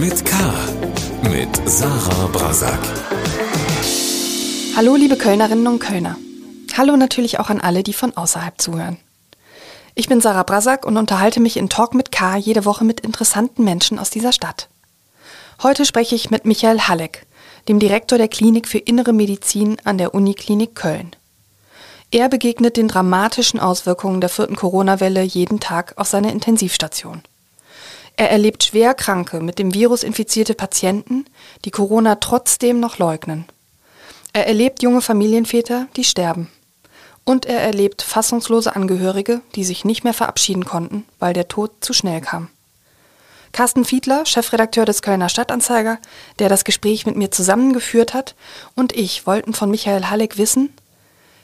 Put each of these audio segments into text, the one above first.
mit K. Mit Sarah Brasak. Hallo, liebe Kölnerinnen und Kölner. Hallo natürlich auch an alle, die von außerhalb zuhören. Ich bin Sarah Brasak und unterhalte mich in Talk mit K jede Woche mit interessanten Menschen aus dieser Stadt. Heute spreche ich mit Michael Halleck, dem Direktor der Klinik für Innere Medizin an der Uniklinik Köln. Er begegnet den dramatischen Auswirkungen der vierten Corona-Welle jeden Tag auf seiner Intensivstation. Er erlebt schwer Kranke, mit dem Virus infizierte Patienten, die Corona trotzdem noch leugnen. Er erlebt junge Familienväter, die sterben. Und er erlebt fassungslose Angehörige, die sich nicht mehr verabschieden konnten, weil der Tod zu schnell kam. Carsten Fiedler, Chefredakteur des Kölner Stadtanzeiger, der das Gespräch mit mir zusammengeführt hat, und ich wollten von Michael Halleck wissen,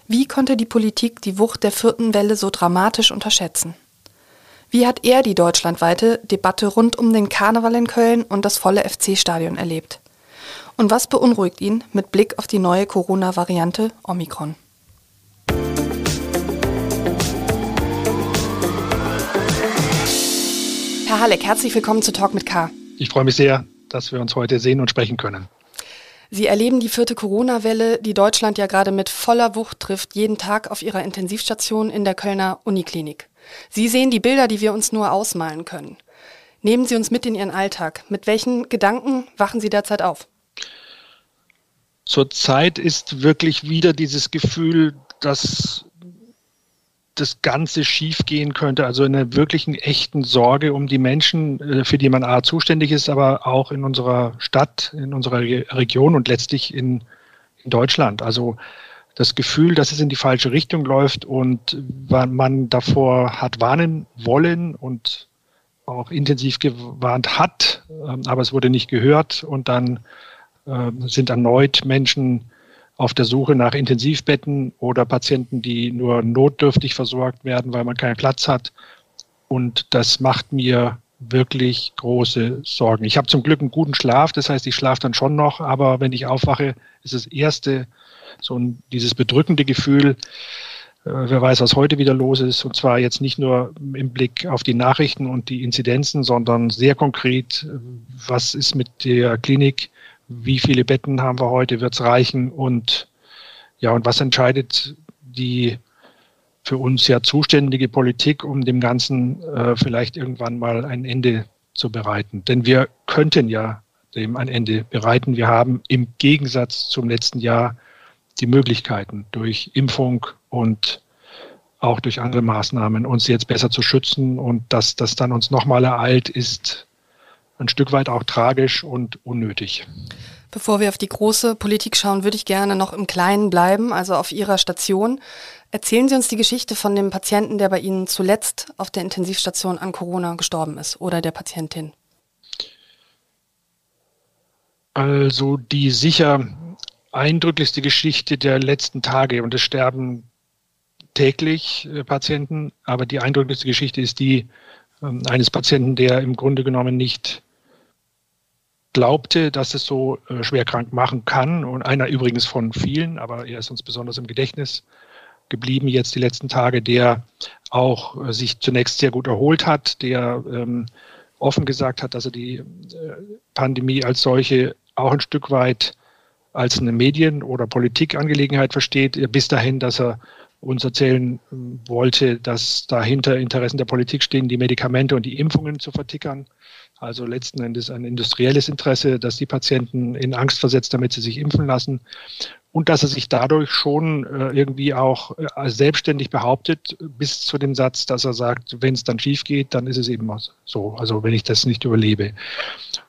wie konnte die Politik die Wucht der vierten Welle so dramatisch unterschätzen? Wie hat er die deutschlandweite Debatte rund um den Karneval in Köln und das volle FC-Stadion erlebt? Und was beunruhigt ihn mit Blick auf die neue Corona-Variante Omikron? Herr Halleck, herzlich willkommen zu Talk mit K. Ich freue mich sehr, dass wir uns heute sehen und sprechen können. Sie erleben die vierte Corona-Welle, die Deutschland ja gerade mit voller Wucht trifft, jeden Tag auf Ihrer Intensivstation in der Kölner Uniklinik. Sie sehen die Bilder, die wir uns nur ausmalen können. Nehmen Sie uns mit in Ihren Alltag. Mit welchen Gedanken wachen Sie derzeit auf? Zurzeit ist wirklich wieder dieses Gefühl, dass das Ganze schiefgehen könnte, also in einer wirklichen echten Sorge um die Menschen, äh, für die man A zuständig ist, aber auch in unserer Stadt, in unserer Region und letztlich in, in Deutschland. Also das Gefühl, dass es in die falsche Richtung läuft und man davor hat warnen wollen und auch intensiv gewarnt hat, ähm, aber es wurde nicht gehört und dann äh, sind erneut Menschen auf der Suche nach Intensivbetten oder Patienten, die nur notdürftig versorgt werden, weil man keinen Platz hat. Und das macht mir wirklich große Sorgen. Ich habe zum Glück einen guten Schlaf, das heißt, ich schlafe dann schon noch, aber wenn ich aufwache, ist das erste so ein, dieses bedrückende Gefühl, äh, wer weiß, was heute wieder los ist. Und zwar jetzt nicht nur im Blick auf die Nachrichten und die Inzidenzen, sondern sehr konkret, was ist mit der Klinik, wie viele Betten haben wir heute, wird es reichen und ja, und was entscheidet die für uns ja zuständige Politik, um dem Ganzen äh, vielleicht irgendwann mal ein Ende zu bereiten. Denn wir könnten ja dem ein Ende bereiten. Wir haben im Gegensatz zum letzten Jahr die Möglichkeiten durch Impfung und auch durch andere Maßnahmen uns jetzt besser zu schützen und dass das dann uns nochmal ereilt, ist ein Stück weit auch tragisch und unnötig. Bevor wir auf die große Politik schauen, würde ich gerne noch im Kleinen bleiben, also auf Ihrer Station. Erzählen Sie uns die Geschichte von dem Patienten, der bei Ihnen zuletzt auf der Intensivstation an Corona gestorben ist oder der Patientin. Also die sicher eindrücklichste Geschichte der letzten Tage und es sterben täglich äh, Patienten, aber die eindrücklichste Geschichte ist die ähm, eines Patienten, der im Grunde genommen nicht glaubte, dass es so äh, schwer krank machen kann. Und einer übrigens von vielen, aber er ist uns besonders im Gedächtnis geblieben jetzt die letzten Tage, der auch äh, sich zunächst sehr gut erholt hat, der ähm, offen gesagt hat, dass er die Pandemie als solche auch ein Stück weit als eine Medien- oder Politikangelegenheit versteht, bis dahin, dass er uns erzählen ähm, wollte, dass dahinter Interessen der Politik stehen, die Medikamente und die Impfungen zu vertickern. Also letzten Endes ein industrielles Interesse, dass die Patienten in Angst versetzt, damit sie sich impfen lassen. Und dass er sich dadurch schon äh, irgendwie auch äh, selbstständig behauptet, bis zu dem Satz, dass er sagt, wenn es dann schief geht, dann ist es eben so. Also wenn ich das nicht überlebe.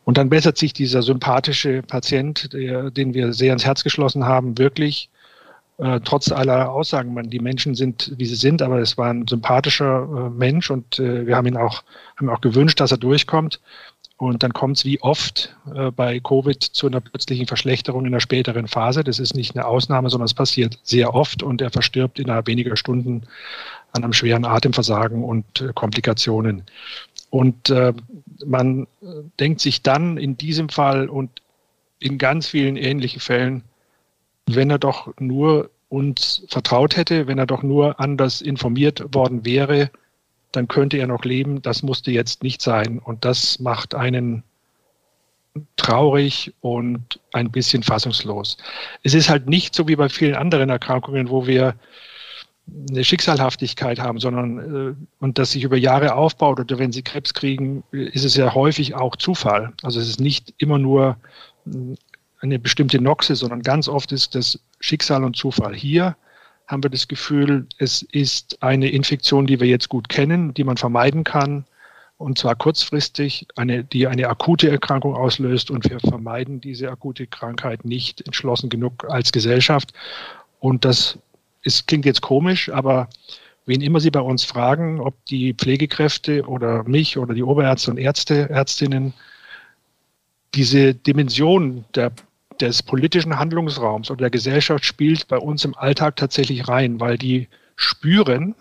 Und dann bessert sich dieser sympathische Patient, der, den wir sehr ans Herz geschlossen haben, wirklich äh, trotz aller Aussagen, man, die Menschen sind, wie sie sind, aber es war ein sympathischer äh, Mensch und wir haben ihn auch, haben auch gewünscht, dass er durchkommt. Und dann kommt es wie oft äh, bei Covid zu einer plötzlichen Verschlechterung in der späteren Phase. Das ist nicht eine Ausnahme, sondern es passiert sehr oft und er verstirbt innerhalb weniger Stunden an einem schweren Atemversagen und äh, Komplikationen. Und äh, man äh, denkt sich dann in diesem Fall und in ganz vielen ähnlichen Fällen, wenn er doch nur uns vertraut hätte, wenn er doch nur anders informiert worden wäre, dann könnte er noch leben. Das musste jetzt nicht sein. Und das macht einen traurig und ein bisschen fassungslos. Es ist halt nicht so wie bei vielen anderen Erkrankungen, wo wir eine Schicksalhaftigkeit haben, sondern äh, und das sich über Jahre aufbaut oder wenn sie Krebs kriegen, ist es ja häufig auch Zufall. Also es ist nicht immer nur äh, eine bestimmte Noxe, sondern ganz oft ist das Schicksal und Zufall. Hier haben wir das Gefühl, es ist eine Infektion, die wir jetzt gut kennen, die man vermeiden kann, und zwar kurzfristig, eine, die eine akute Erkrankung auslöst und wir vermeiden diese akute Krankheit nicht entschlossen genug als Gesellschaft. Und das ist, klingt jetzt komisch, aber wen immer Sie bei uns fragen, ob die Pflegekräfte oder mich oder die Oberärzte und Ärzte, Ärztinnen diese Dimension der, des politischen Handlungsraums oder der Gesellschaft spielt bei uns im Alltag tatsächlich rein, weil die spüren,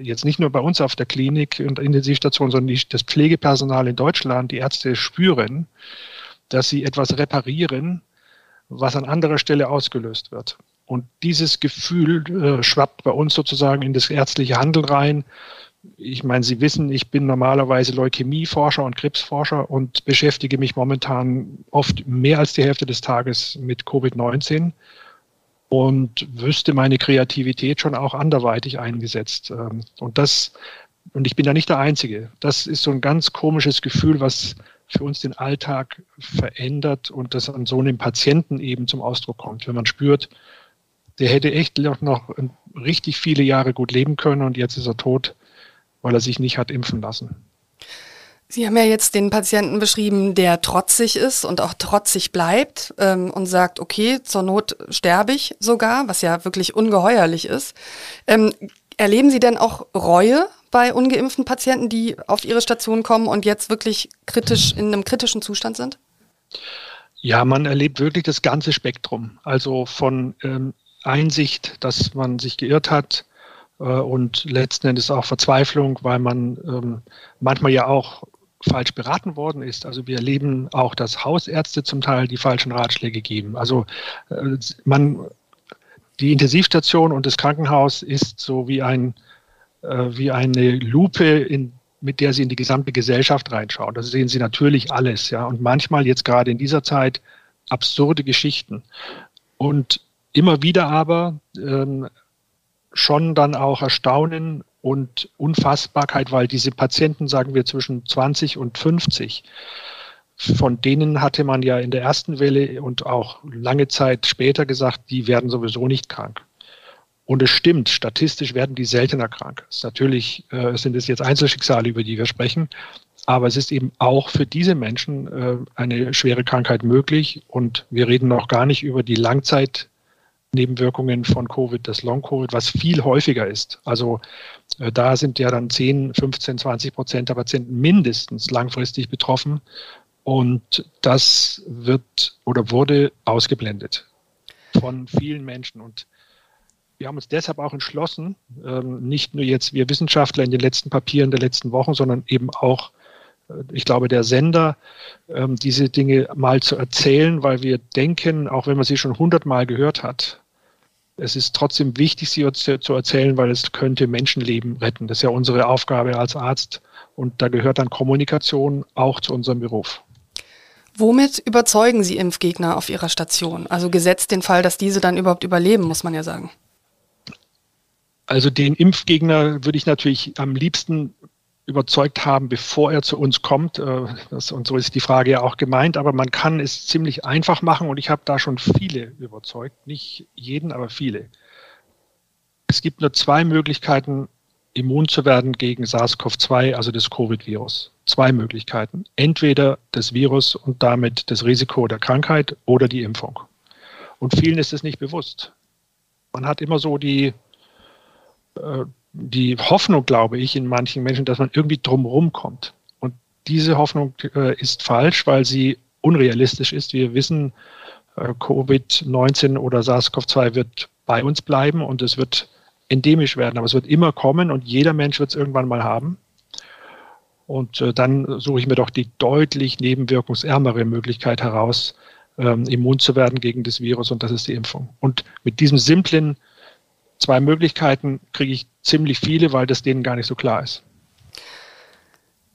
jetzt nicht nur bei uns auf der Klinik und Intensivstation, sondern die, das Pflegepersonal in Deutschland, die Ärzte spüren, dass sie etwas reparieren, was an anderer Stelle ausgelöst wird. Und dieses Gefühl äh, schwappt bei uns sozusagen in das ärztliche Handeln rein. Ich meine, Sie wissen, ich bin normalerweise Leukämieforscher und Krebsforscher und beschäftige mich momentan oft mehr als die Hälfte des Tages mit Covid-19 und wüsste meine Kreativität schon auch anderweitig eingesetzt. Ähm, und das, und ich bin da nicht der Einzige. Das ist so ein ganz komisches Gefühl, was für uns den Alltag verändert und das an so einem Patienten eben zum Ausdruck kommt. Wenn man spürt, der hätte echt noch richtig viele Jahre gut leben können und jetzt ist er tot, weil er sich nicht hat impfen lassen. Sie haben ja jetzt den Patienten beschrieben, der trotzig ist und auch trotzig bleibt ähm, und sagt, okay, zur Not sterbe ich sogar, was ja wirklich ungeheuerlich ist. Ähm, erleben Sie denn auch Reue bei ungeimpften Patienten, die auf Ihre Station kommen und jetzt wirklich kritisch in einem kritischen Zustand sind? Ja, man erlebt wirklich das ganze Spektrum. Also von ähm, Einsicht, dass man sich geirrt hat, und letzten Endes auch Verzweiflung, weil man ähm, manchmal ja auch falsch beraten worden ist. Also wir erleben auch, dass Hausärzte zum Teil die falschen Ratschläge geben. Also äh, man, die Intensivstation und das Krankenhaus ist so wie ein äh, wie eine Lupe, in, mit der Sie in die gesamte Gesellschaft reinschauen. Da sehen Sie natürlich alles, ja. Und manchmal jetzt gerade in dieser Zeit absurde Geschichten. Und immer wieder aber ähm, schon dann auch Erstaunen und Unfassbarkeit, weil diese Patienten, sagen wir, zwischen 20 und 50, von denen hatte man ja in der ersten Welle und auch lange Zeit später gesagt, die werden sowieso nicht krank. Und es stimmt, statistisch werden die seltener krank. Es natürlich äh, sind es jetzt Einzelschicksale, über die wir sprechen, aber es ist eben auch für diese Menschen äh, eine schwere Krankheit möglich. Und wir reden noch gar nicht über die Langzeit Nebenwirkungen von Covid, das Long-Covid, was viel häufiger ist. Also äh, da sind ja dann 10, 15, 20 Prozent der Patienten mindestens langfristig betroffen. Und das wird oder wurde ausgeblendet von vielen Menschen. Und wir haben uns deshalb auch entschlossen, ähm, nicht nur jetzt wir Wissenschaftler in den letzten Papieren der letzten Wochen, sondern eben auch, äh, ich glaube, der Sender, ähm, diese Dinge mal zu erzählen, weil wir denken, auch wenn man sie schon hundertmal gehört hat, es ist trotzdem wichtig, sie zu erzählen, weil es könnte Menschenleben retten. Das ist ja unsere Aufgabe als Arzt und da gehört dann Kommunikation auch zu unserem Beruf. Womit überzeugen Sie Impfgegner auf Ihrer Station? Also gesetzt den Fall, dass diese dann überhaupt überleben, muss man ja sagen. Also den Impfgegner würde ich natürlich am liebsten überzeugt haben, bevor er zu uns kommt. Äh, das, und so ist die Frage ja auch gemeint, aber man kann es ziemlich einfach machen und ich habe da schon viele überzeugt, nicht jeden, aber viele. Es gibt nur zwei Möglichkeiten, immun zu werden gegen SARS-CoV-2, also das Covid-Virus. Zwei Möglichkeiten. Entweder das Virus und damit das Risiko der Krankheit oder die Impfung. Und vielen ist es nicht bewusst. Man hat immer so die, äh, die Hoffnung, glaube ich, in manchen Menschen, dass man irgendwie drumherum kommt. Und diese Hoffnung äh, ist falsch, weil sie unrealistisch ist. Wir wissen, äh, Covid-19 oder SARS-CoV-2 wird bei uns bleiben und es wird endemisch werden, aber es wird immer kommen und jeder Mensch wird es irgendwann mal haben. Und äh, dann suche ich mir doch die deutlich nebenwirkungsärmere Möglichkeit heraus, ähm, immun zu werden gegen das Virus und das ist die Impfung. Und mit diesem simplen zwei Möglichkeiten kriege ich ziemlich viele, weil das denen gar nicht so klar ist.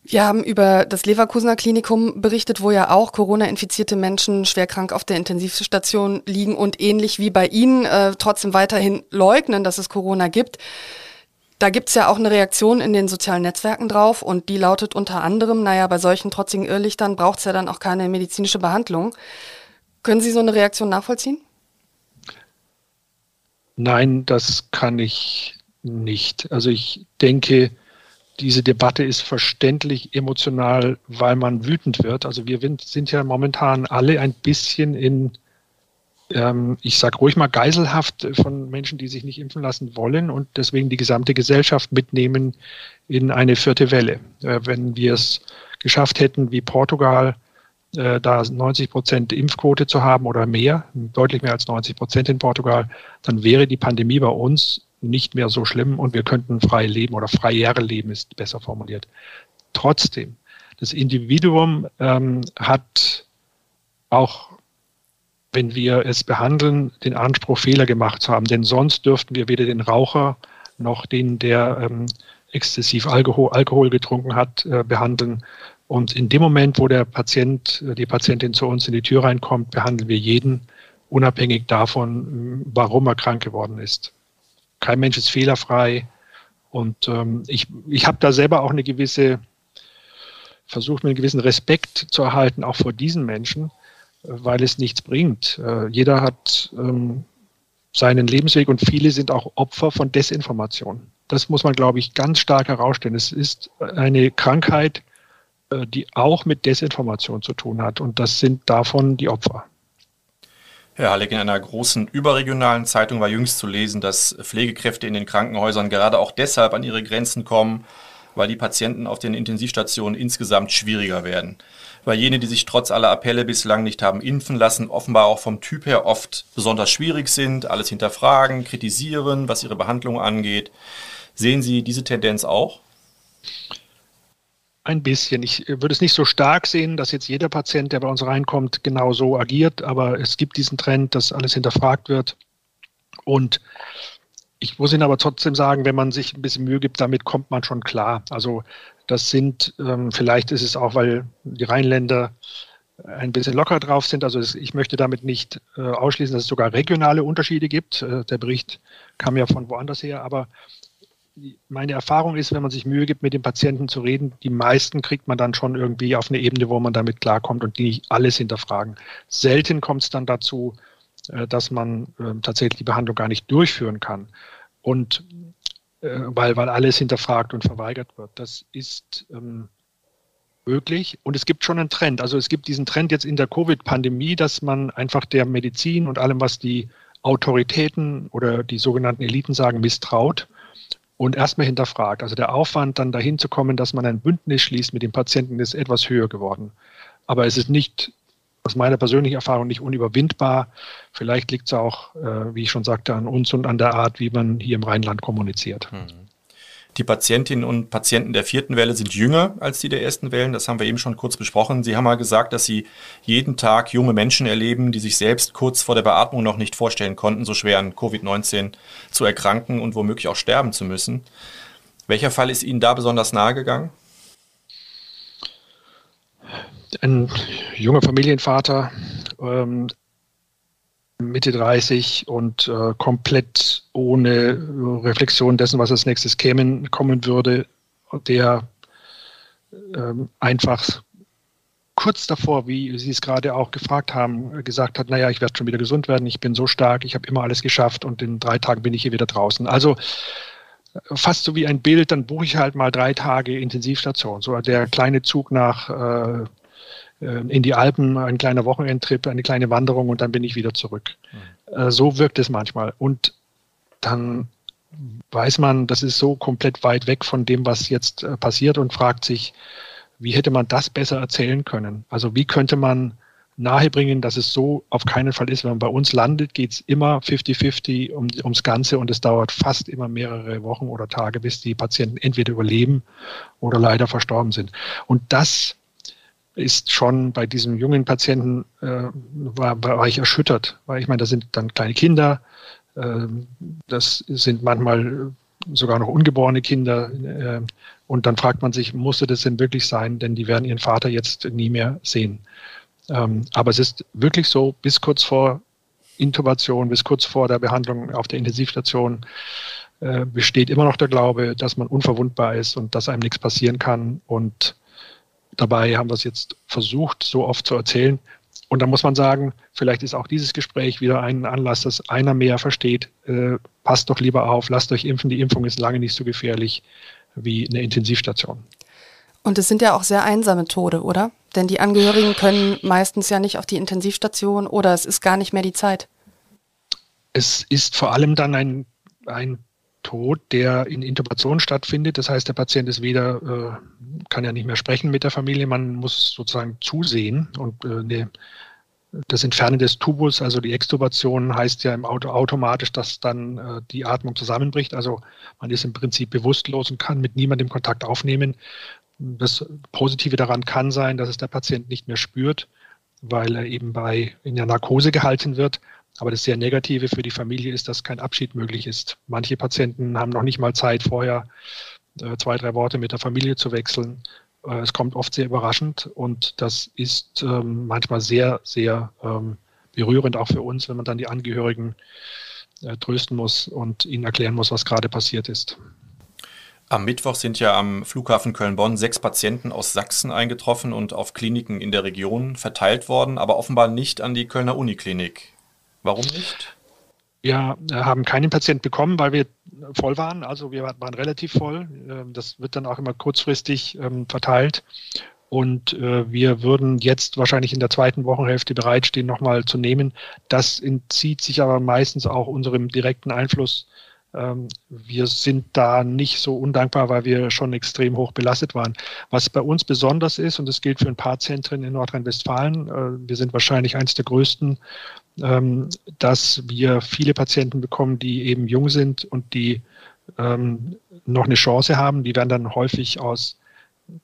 Wir haben über das Leverkusener Klinikum berichtet, wo ja auch Corona-infizierte Menschen schwerkrank auf der Intensivstation liegen und ähnlich wie bei Ihnen äh, trotzdem weiterhin leugnen, dass es Corona gibt. Da gibt es ja auch eine Reaktion in den sozialen Netzwerken drauf und die lautet unter anderem, naja, bei solchen trotzigen Irrlichtern braucht es ja dann auch keine medizinische Behandlung. Können Sie so eine Reaktion nachvollziehen? Nein, das kann ich nicht. Also ich denke, diese Debatte ist verständlich emotional, weil man wütend wird. Also wir sind ja momentan alle ein bisschen in ähm, ich sage ruhig mal, Geiselhaft von Menschen, die sich nicht impfen lassen wollen und deswegen die gesamte Gesellschaft mitnehmen in eine vierte Welle. Äh, wenn wir es geschafft hätten, wie Portugal, äh, da 90 Prozent Impfquote zu haben oder mehr, deutlich mehr als 90 Prozent in Portugal, dann wäre die Pandemie bei uns nicht mehr so schlimm und wir könnten frei leben oder freier leben, ist besser formuliert. Trotzdem, das Individuum ähm, hat auch wenn wir es behandeln, den Anspruch, Fehler gemacht zu haben. Denn sonst dürften wir weder den Raucher noch den, der ähm, exzessiv Alkohol, Alkohol getrunken hat, äh, behandeln. Und in dem Moment, wo der Patient, äh, die Patientin zu uns in die Tür reinkommt, behandeln wir jeden, unabhängig davon, warum er krank geworden ist. Kein Mensch ist fehlerfrei. Und ähm, ich, ich habe da selber auch eine gewisse, versucht mir einen gewissen Respekt zu erhalten, auch vor diesen Menschen, weil es nichts bringt. Äh, jeder hat ähm, seinen Lebensweg und viele sind auch Opfer von Desinformation. Das muss man, glaube ich, ganz stark herausstellen. Es ist eine Krankheit, äh, die auch mit Desinformation zu tun hat und das sind davon die Opfer. Herr Halleck, in einer großen überregionalen Zeitung war jüngst zu lesen, dass Pflegekräfte in den Krankenhäusern gerade auch deshalb an ihre Grenzen kommen, weil die Patienten auf den Intensivstationen insgesamt schwieriger werden weil jene, die sich trotz aller Appelle bislang nicht haben impfen lassen, offenbar auch vom Typ her oft besonders schwierig sind, alles hinterfragen, kritisieren, was ihre Behandlung angeht. Sehen Sie diese Tendenz auch? Ein bisschen. Ich würde es nicht so stark sehen, dass jetzt jeder Patient, der bei uns reinkommt, genau so agiert, aber es gibt diesen Trend, dass alles hinterfragt wird. Und ich muss Ihnen aber trotzdem sagen, wenn man sich ein bisschen Mühe gibt, damit kommt man schon klar. Also das sind, ähm, vielleicht ist es auch, weil die Rheinländer ein bisschen locker drauf sind. Also ich möchte damit nicht äh, ausschließen, dass es sogar regionale Unterschiede gibt. Äh, der Bericht kam ja von woanders her, aber meine Erfahrung ist, wenn man sich Mühe gibt, mit den Patienten zu reden, die meisten kriegt man dann schon irgendwie auf eine Ebene, wo man damit klarkommt und die nicht alles hinterfragen. Selten kommt es dann dazu, äh, dass man äh, tatsächlich die Behandlung gar nicht durchführen kann. Und äh, weil, weil alles hinterfragt und verweigert wird. Das ist ähm, möglich und es gibt schon einen Trend. Also es gibt diesen Trend jetzt in der Covid-Pandemie, dass man einfach der Medizin und allem, was die Autoritäten oder die sogenannten Eliten sagen, misstraut und erstmal hinterfragt. Also der Aufwand, dann dahin zu kommen, dass man ein Bündnis schließt mit dem Patienten, ist etwas höher geworden. Aber es ist nicht aus meiner persönlichen Erfahrung nicht unüberwindbar. Vielleicht liegt es auch, äh, wie ich schon sagte, an uns und an der Art, wie man hier im Rheinland kommuniziert. Hm. Die Patientinnen und Patienten der vierten Welle sind jünger als die der ersten Wellen. Das haben wir eben schon kurz besprochen. Sie haben mal gesagt, dass Sie jeden Tag junge Menschen erleben, die sich selbst kurz vor der Beatmung noch nicht vorstellen konnten, so schwer an Covid-19 zu erkranken und womöglich auch sterben zu müssen. Welcher Fall ist Ihnen da besonders nahe gegangen? ein junger Familienvater, ähm, Mitte 30 und äh, komplett ohne Reflexion dessen, was als nächstes kämen, kommen würde, der ähm, einfach kurz davor, wie Sie es gerade auch gefragt haben, gesagt hat, naja, ich werde schon wieder gesund werden, ich bin so stark, ich habe immer alles geschafft und in drei Tagen bin ich hier wieder draußen. Also fast so wie ein Bild, dann buche ich halt mal drei Tage Intensivstation. So der kleine Zug nach äh, äh, in die Alpen, ein kleiner Wochenendtrip, eine kleine Wanderung und dann bin ich wieder zurück. Mhm. So wirkt es manchmal. Und dann weiß man, das ist so komplett weit weg von dem, was jetzt äh, passiert und fragt sich, wie hätte man das besser erzählen können? Also wie könnte man nahebringen, dass es so auf keinen Fall ist. Wenn man bei uns landet, geht es immer 50-50 um, ums Ganze und es dauert fast immer mehrere Wochen oder Tage, bis die Patienten entweder überleben oder leider verstorben sind. Und das ist schon bei diesem jungen Patienten, äh, war, war ich erschüttert, weil ich meine, da sind dann kleine Kinder, äh, das sind manchmal sogar noch ungeborene Kinder. Äh, und dann fragt man sich, musste das denn wirklich sein? Denn die werden ihren Vater jetzt nie mehr sehen. Ähm, aber es ist wirklich so, bis kurz vor Intubation, bis kurz vor der Behandlung auf der Intensivstation äh, besteht immer noch der Glaube, dass man unverwundbar ist und dass einem nichts passieren kann. Und dabei haben wir es jetzt versucht, so oft zu erzählen. Und da muss man sagen, vielleicht ist auch dieses Gespräch wieder ein Anlass, dass einer mehr versteht, äh, passt doch lieber auf, lasst euch impfen, die Impfung ist lange nicht so gefährlich wie eine Intensivstation. Und es sind ja auch sehr einsame Tode, oder? Denn die Angehörigen können meistens ja nicht auf die Intensivstation oder es ist gar nicht mehr die Zeit. Es ist vor allem dann ein, ein Tod, der in Intubation stattfindet. Das heißt, der Patient ist weder, äh, kann ja nicht mehr sprechen mit der Familie, man muss sozusagen zusehen und äh, ne, das Entfernen des Tubus, also die Extubation, heißt ja im Auto automatisch, dass dann äh, die Atmung zusammenbricht. Also man ist im Prinzip bewusstlos und kann mit niemandem Kontakt aufnehmen. Das Positive daran kann sein, dass es der Patient nicht mehr spürt, weil er eben bei in der Narkose gehalten wird. Aber das sehr Negative für die Familie ist, dass kein Abschied möglich ist. Manche Patienten haben noch nicht mal Zeit, vorher äh, zwei, drei Worte mit der Familie zu wechseln. Äh, es kommt oft sehr überraschend und das ist ähm, manchmal sehr, sehr ähm, berührend auch für uns, wenn man dann die Angehörigen äh, trösten muss und ihnen erklären muss, was gerade passiert ist. Am Mittwoch sind ja am Flughafen Köln-Bonn sechs Patienten aus Sachsen eingetroffen und auf Kliniken in der Region verteilt worden, aber offenbar nicht an die Kölner Uniklinik. Warum nicht? Wir haben keinen Patient bekommen, weil wir voll waren. Also wir waren relativ voll. Ähm, das wird dann auch immer kurzfristig ähm, verteilt. Und äh, wir würden jetzt wahrscheinlich in der zweiten Wochenhälfte bereitstehen, nochmal zu nehmen. Das entzieht sich aber meistens auch unserem direkten Einfluss. Ähm, wir sind da nicht so undankbar, weil wir schon extrem hoch belastet waren. Was bei uns besonders ist, und das gilt für ein paar Zentren in Nordrhein-Westfalen, äh, wir sind wahrscheinlich eines der größten ähm, dass wir viele Patienten bekommen, die eben jung sind und die ähm, noch eine Chance haben. Die werden dann häufig aus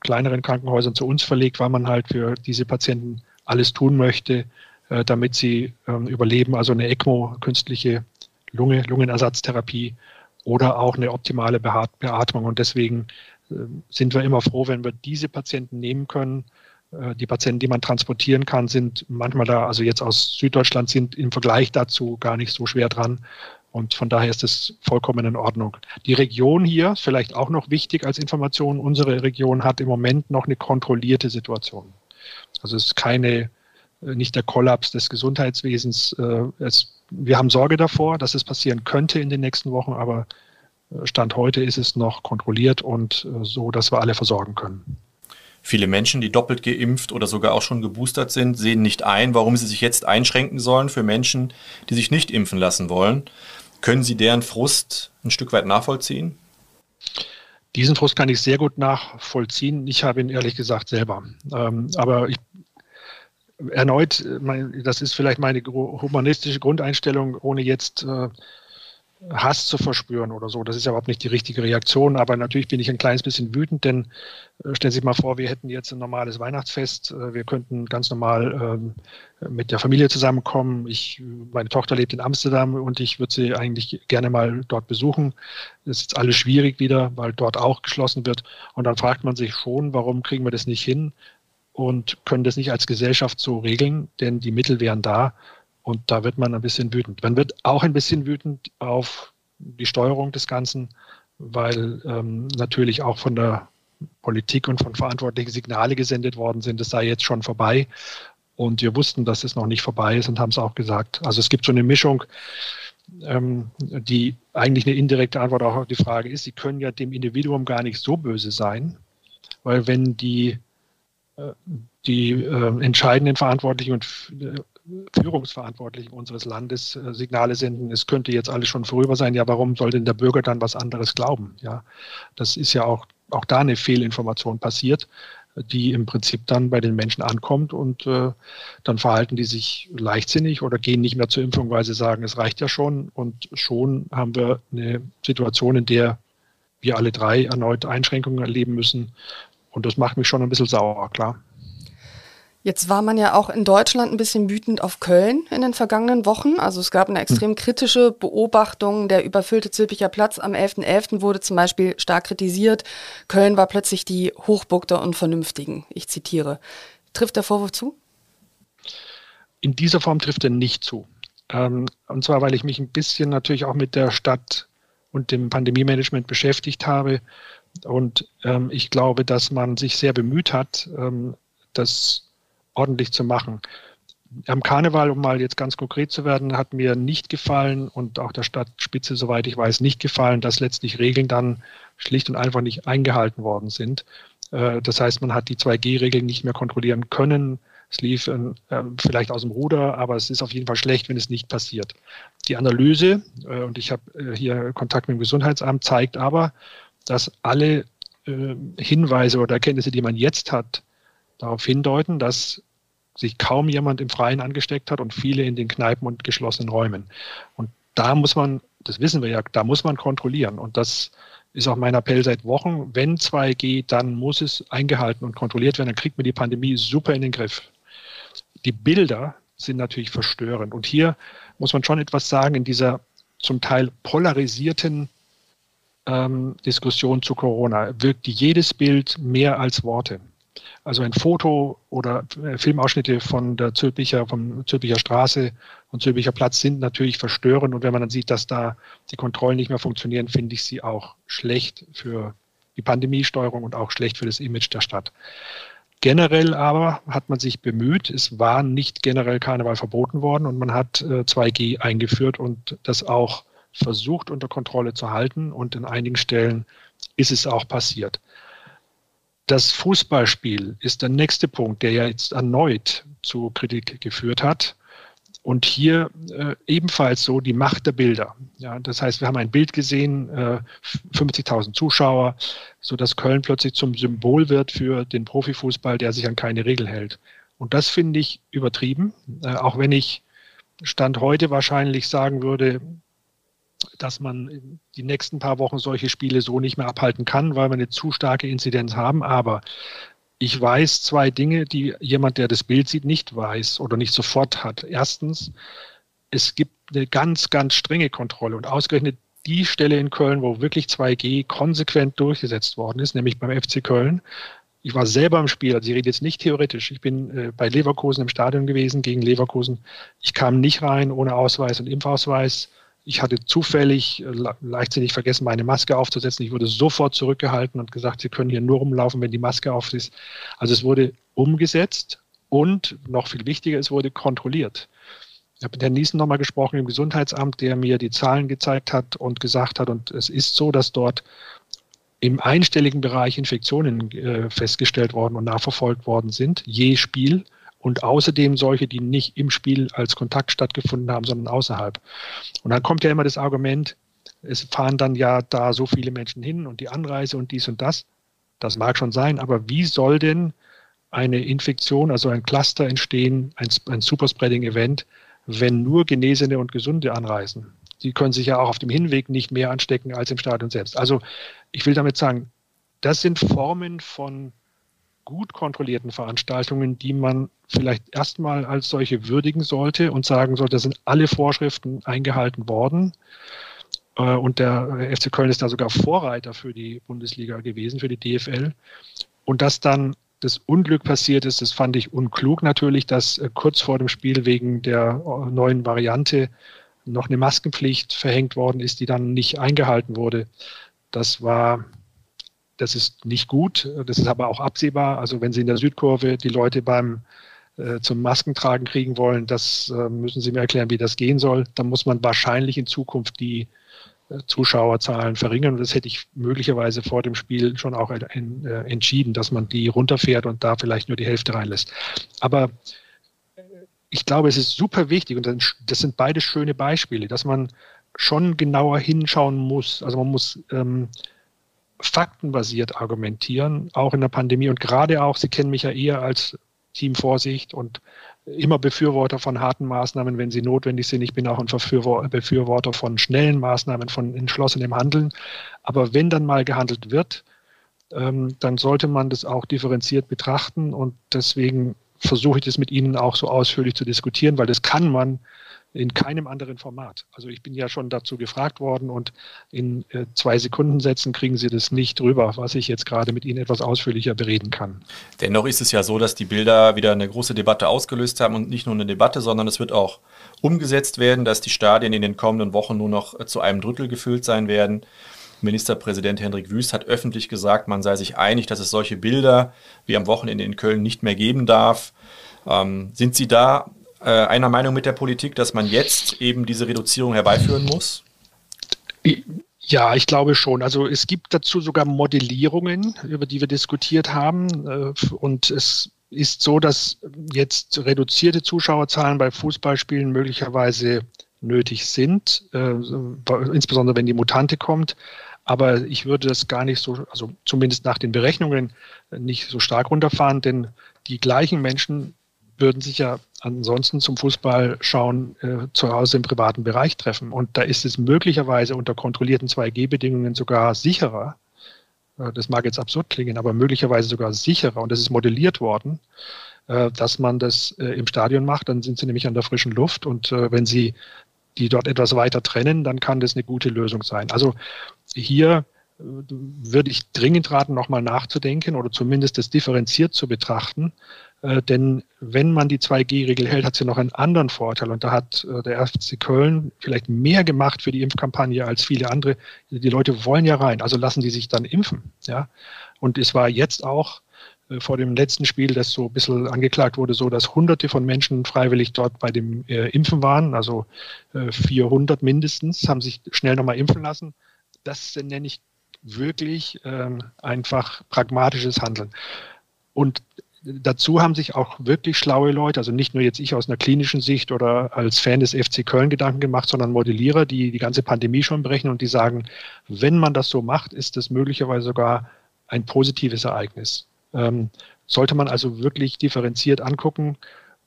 kleineren Krankenhäusern zu uns verlegt, weil man halt für diese Patienten alles tun möchte, äh, damit sie ähm, überleben. Also eine ECMO, künstliche Lunge, Lungenersatztherapie oder auch eine optimale Beatmung. Und deswegen äh, sind wir immer froh, wenn wir diese Patienten nehmen können die Patienten, die man transportieren kann, sind manchmal da, also jetzt aus Süddeutschland, sind im Vergleich dazu gar nicht so schwer dran. Und von daher ist es vollkommen in Ordnung. Die Region hier, vielleicht auch noch wichtig als Information, unsere Region hat im Moment noch eine kontrollierte Situation. Also es ist keine, äh, nicht der Kollaps des Gesundheitswesens. Äh, es, wir haben Sorge davor, dass es passieren könnte in den nächsten Wochen, aber Stand heute ist es noch kontrolliert und so, dass wir alle versorgen können. Viele Menschen, die doppelt geimpft oder sogar auch schon geboostert sind, sehen nicht ein, warum sie sich jetzt einschränken sollen für Menschen, die sich nicht impfen lassen wollen. Können Sie deren Frust ein Stück weit nachvollziehen? Diesen Frust kann ich sehr gut nachvollziehen. Ich habe ihn ehrlich gesagt selber. Ähm, aber ich, erneut, das ist vielleicht meine humanistische Grundeinstellung, ohne jetzt äh, Hass zu verspüren oder so. Das ist ja überhaupt nicht die richtige Reaktion. Aber natürlich bin ich ein kleines bisschen wütend, denn äh, stellen Sie sich mal vor, wir hätten jetzt ein normales Weihnachtsfest. Äh, wir könnten ganz normal ähm, mit der Familie zusammenkommen. Ich, meine Tochter lebt in Amsterdam und ich würde sie eigentlich gerne mal dort besuchen. Es ist alles schwierig wieder, weil dort auch geschlossen wird. Und dann fragt man sich schon, warum kriegen wir das nicht hin? Und können das nicht als Gesellschaft so regeln, denn die Mittel wären da. Und da wird man ein bisschen wütend. Man wird auch ein bisschen wütend auf die Steuerung des Ganzen, weil ähm, natürlich auch von der Politik und von Verantwortlichen Signale gesendet worden sind, es sei jetzt schon vorbei. Und wir wussten, dass es noch nicht vorbei ist und haben es auch gesagt. Also es gibt so eine Mischung, ähm, die eigentlich eine indirekte Antwort auch auf die Frage ist, sie können ja dem Individuum gar nicht so böse sein, weil wenn die, äh, die äh, entscheidenden Verantwortlichen und äh, Führungsverantwortlichen unseres Landes äh, Signale senden, es könnte jetzt alles schon vorüber sein. Ja, warum soll denn der Bürger dann was anderes glauben? Ja, das ist ja auch, auch da eine Fehlinformation passiert, die im Prinzip dann bei den Menschen ankommt und äh, dann verhalten die sich leichtsinnig oder gehen nicht mehr zur Impfung, weil sie sagen, es reicht ja schon. Und schon haben wir eine Situation, in der wir alle drei erneut Einschränkungen erleben müssen. Und das macht mich schon ein bisschen sauer, klar. Jetzt war man ja auch in Deutschland ein bisschen wütend auf Köln in den vergangenen Wochen. Also es gab eine extrem kritische Beobachtung. Der überfüllte Zülpicher Platz am 11.11. .11. wurde zum Beispiel stark kritisiert. Köln war plötzlich die Hochburg der Unvernünftigen. Ich zitiere. Trifft der Vorwurf zu? In dieser Form trifft er nicht zu. Ähm, und zwar, weil ich mich ein bisschen natürlich auch mit der Stadt und dem Pandemie-Management beschäftigt habe. Und ähm, ich glaube, dass man sich sehr bemüht hat, ähm, das ordentlich zu machen. Am Karneval, um mal jetzt ganz konkret zu werden, hat mir nicht gefallen und auch der Stadtspitze, soweit ich weiß, nicht gefallen, dass letztlich Regeln dann schlicht und einfach nicht eingehalten worden sind. Äh, das heißt, man hat die 2G-Regeln nicht mehr kontrollieren können. Es lief äh, vielleicht aus dem Ruder, aber es ist auf jeden Fall schlecht, wenn es nicht passiert. Die Analyse, äh, und ich habe äh, hier Kontakt mit dem Gesundheitsamt, zeigt aber, dass alle äh, Hinweise oder Erkenntnisse, die man jetzt hat, darauf hindeuten, dass sich kaum jemand im Freien angesteckt hat und viele in den Kneipen und geschlossenen Räumen. Und da muss man, das wissen wir ja, da muss man kontrollieren. Und das ist auch mein Appell seit Wochen. Wenn 2G, dann muss es eingehalten und kontrolliert werden. Dann kriegt man die Pandemie super in den Griff. Die Bilder sind natürlich verstörend. Und hier muss man schon etwas sagen in dieser zum Teil polarisierten ähm, Diskussion zu Corona. Wirkt jedes Bild mehr als Worte. Also ein Foto oder äh, Filmausschnitte von der Zülpicher, vom Zülpicher Straße und Zülpicher Platz sind natürlich verstörend. Und wenn man dann sieht, dass da die Kontrollen nicht mehr funktionieren, finde ich sie auch schlecht für die Pandemiesteuerung und auch schlecht für das Image der Stadt. Generell aber hat man sich bemüht, es war nicht generell Karneval verboten worden und man hat äh, 2G eingeführt und das auch versucht unter Kontrolle zu halten und in einigen Stellen ist es auch passiert. Das Fußballspiel ist der nächste Punkt, der ja jetzt erneut zu Kritik geführt hat. Und hier äh, ebenfalls so die Macht der Bilder. Ja, das heißt, wir haben ein Bild gesehen, äh, 50.000 Zuschauer, so dass Köln plötzlich zum Symbol wird für den Profifußball, der sich an keine Regel hält. Und das finde ich übertrieben, äh, auch wenn ich Stand heute wahrscheinlich sagen würde, dass man die nächsten paar Wochen solche Spiele so nicht mehr abhalten kann, weil wir eine zu starke Inzidenz haben. Aber ich weiß zwei Dinge, die jemand, der das Bild sieht, nicht weiß oder nicht sofort hat. Erstens, es gibt eine ganz, ganz strenge Kontrolle und ausgerechnet die Stelle in Köln, wo wirklich 2G konsequent durchgesetzt worden ist, nämlich beim FC Köln. Ich war selber im Spiel, also ich rede jetzt nicht theoretisch. Ich bin äh, bei Leverkusen im Stadion gewesen gegen Leverkusen. Ich kam nicht rein ohne Ausweis und Impfausweis ich hatte zufällig äh, leichtsinnig vergessen, meine Maske aufzusetzen. Ich wurde sofort zurückgehalten und gesagt, Sie können hier nur rumlaufen, wenn die Maske auf ist. Also es wurde umgesetzt und noch viel wichtiger, es wurde kontrolliert. Ich habe mit Herrn Niesen nochmal gesprochen im Gesundheitsamt, der mir die Zahlen gezeigt hat und gesagt hat, und es ist so, dass dort im einstelligen Bereich Infektionen äh, festgestellt worden und nachverfolgt worden sind, je Spiel und außerdem solche, die nicht im Spiel als Kontakt stattgefunden haben, sondern außerhalb. Und dann kommt ja immer das Argument, es fahren dann ja da so viele Menschen hin und die Anreise und dies und das. Das mag schon sein, aber wie soll denn eine Infektion, also ein Cluster entstehen, ein, ein Superspreading-Event, wenn nur Genesene und Gesunde anreisen? Die können sich ja auch auf dem Hinweg nicht mehr anstecken als im Stadion selbst. Also ich will damit sagen, das sind Formen von gut kontrollierten Veranstaltungen, die man vielleicht erstmal als solche würdigen sollte und sagen sollte, da sind alle Vorschriften eingehalten worden. Äh, und der FC Köln ist da sogar Vorreiter für die Bundesliga gewesen, für die DFL. Und dass dann das Unglück passiert ist, das fand ich unklug natürlich, dass äh, kurz vor dem Spiel wegen der äh, neuen Variante noch eine Maskenpflicht verhängt worden ist, die dann nicht eingehalten wurde. Das war das ist nicht gut, das ist aber auch absehbar. Also wenn Sie in der Südkurve die Leute beim äh, zum Maskentragen kriegen wollen, das äh, müssen Sie mir erklären, wie das gehen soll. Dann muss man wahrscheinlich in Zukunft die äh, Zuschauerzahlen verringern. Und das hätte ich möglicherweise vor dem Spiel schon auch entschieden, dass man die runterfährt und da vielleicht nur die Hälfte reinlässt. Aber ich glaube, es ist super wichtig und das sind beide schöne Beispiele, dass man schon genauer hinschauen muss. Also man muss ähm, faktenbasiert argumentieren, auch in der Pandemie und gerade auch, Sie kennen mich ja eher als Team Vorsicht und immer Befürworter von harten Maßnahmen, wenn sie notwendig sind. Ich bin auch ein Befürworter von schnellen Maßnahmen, von entschlossenem Handeln. Aber wenn dann mal gehandelt wird, ähm, dann sollte man das auch differenziert betrachten und deswegen versuche ich das mit Ihnen auch so ausführlich zu diskutieren, weil das kann man in keinem anderen Format. Also ich bin ja schon dazu gefragt worden und in äh, zwei Sekundensätzen kriegen Sie das nicht rüber, was ich jetzt gerade mit Ihnen etwas ausführlicher bereden kann. Dennoch ist es ja so, dass die Bilder wieder eine große Debatte ausgelöst haben und nicht nur eine Debatte, sondern es wird auch umgesetzt werden, dass die Stadien in den kommenden Wochen nur noch äh, zu einem Drittel gefüllt sein werden. Ministerpräsident Hendrik Wüst hat öffentlich gesagt, man sei sich einig, dass es solche Bilder wie am Wochenende in Köln nicht mehr geben darf. Ähm, sind Sie da äh, einer Meinung mit der Politik, dass man jetzt eben diese Reduzierung herbeiführen muss? Ja, ich glaube schon. Also es gibt dazu sogar Modellierungen, über die wir diskutiert haben. Äh, und es ist so, dass jetzt reduzierte Zuschauerzahlen bei Fußballspielen möglicherweise nötig sind, äh, insbesondere wenn die Mutante kommt. Aber ich würde das gar nicht so, also zumindest nach den Berechnungen, nicht so stark runterfahren, denn die gleichen Menschen würden sich ja ansonsten zum Fußball schauen äh, zu Hause im privaten Bereich treffen. Und da ist es möglicherweise unter kontrollierten 2G-Bedingungen sogar sicherer. Äh, das mag jetzt absurd klingen, aber möglicherweise sogar sicherer. Und das ist modelliert worden, äh, dass man das äh, im Stadion macht. Dann sind sie nämlich an der frischen Luft. Und äh, wenn sie die dort etwas weiter trennen, dann kann das eine gute Lösung sein. Also hier äh, würde ich dringend raten, nochmal nachzudenken oder zumindest das differenziert zu betrachten. Äh, denn wenn man die 2G-Regel hält, hat sie noch einen anderen Vorteil. Und da hat äh, der FC Köln vielleicht mehr gemacht für die Impfkampagne als viele andere. Die Leute wollen ja rein, also lassen die sich dann impfen. Ja? Und es war jetzt auch äh, vor dem letzten Spiel, das so ein bisschen angeklagt wurde, so, dass Hunderte von Menschen freiwillig dort bei dem äh, Impfen waren, also äh, 400 mindestens, haben sich schnell nochmal impfen lassen. Das nenne ich wirklich ähm, einfach pragmatisches Handeln. Und dazu haben sich auch wirklich schlaue Leute, also nicht nur jetzt ich aus einer klinischen Sicht oder als Fan des FC Köln Gedanken gemacht, sondern Modellierer, die die ganze Pandemie schon berechnen und die sagen, wenn man das so macht, ist das möglicherweise sogar ein positives Ereignis. Ähm, sollte man also wirklich differenziert angucken.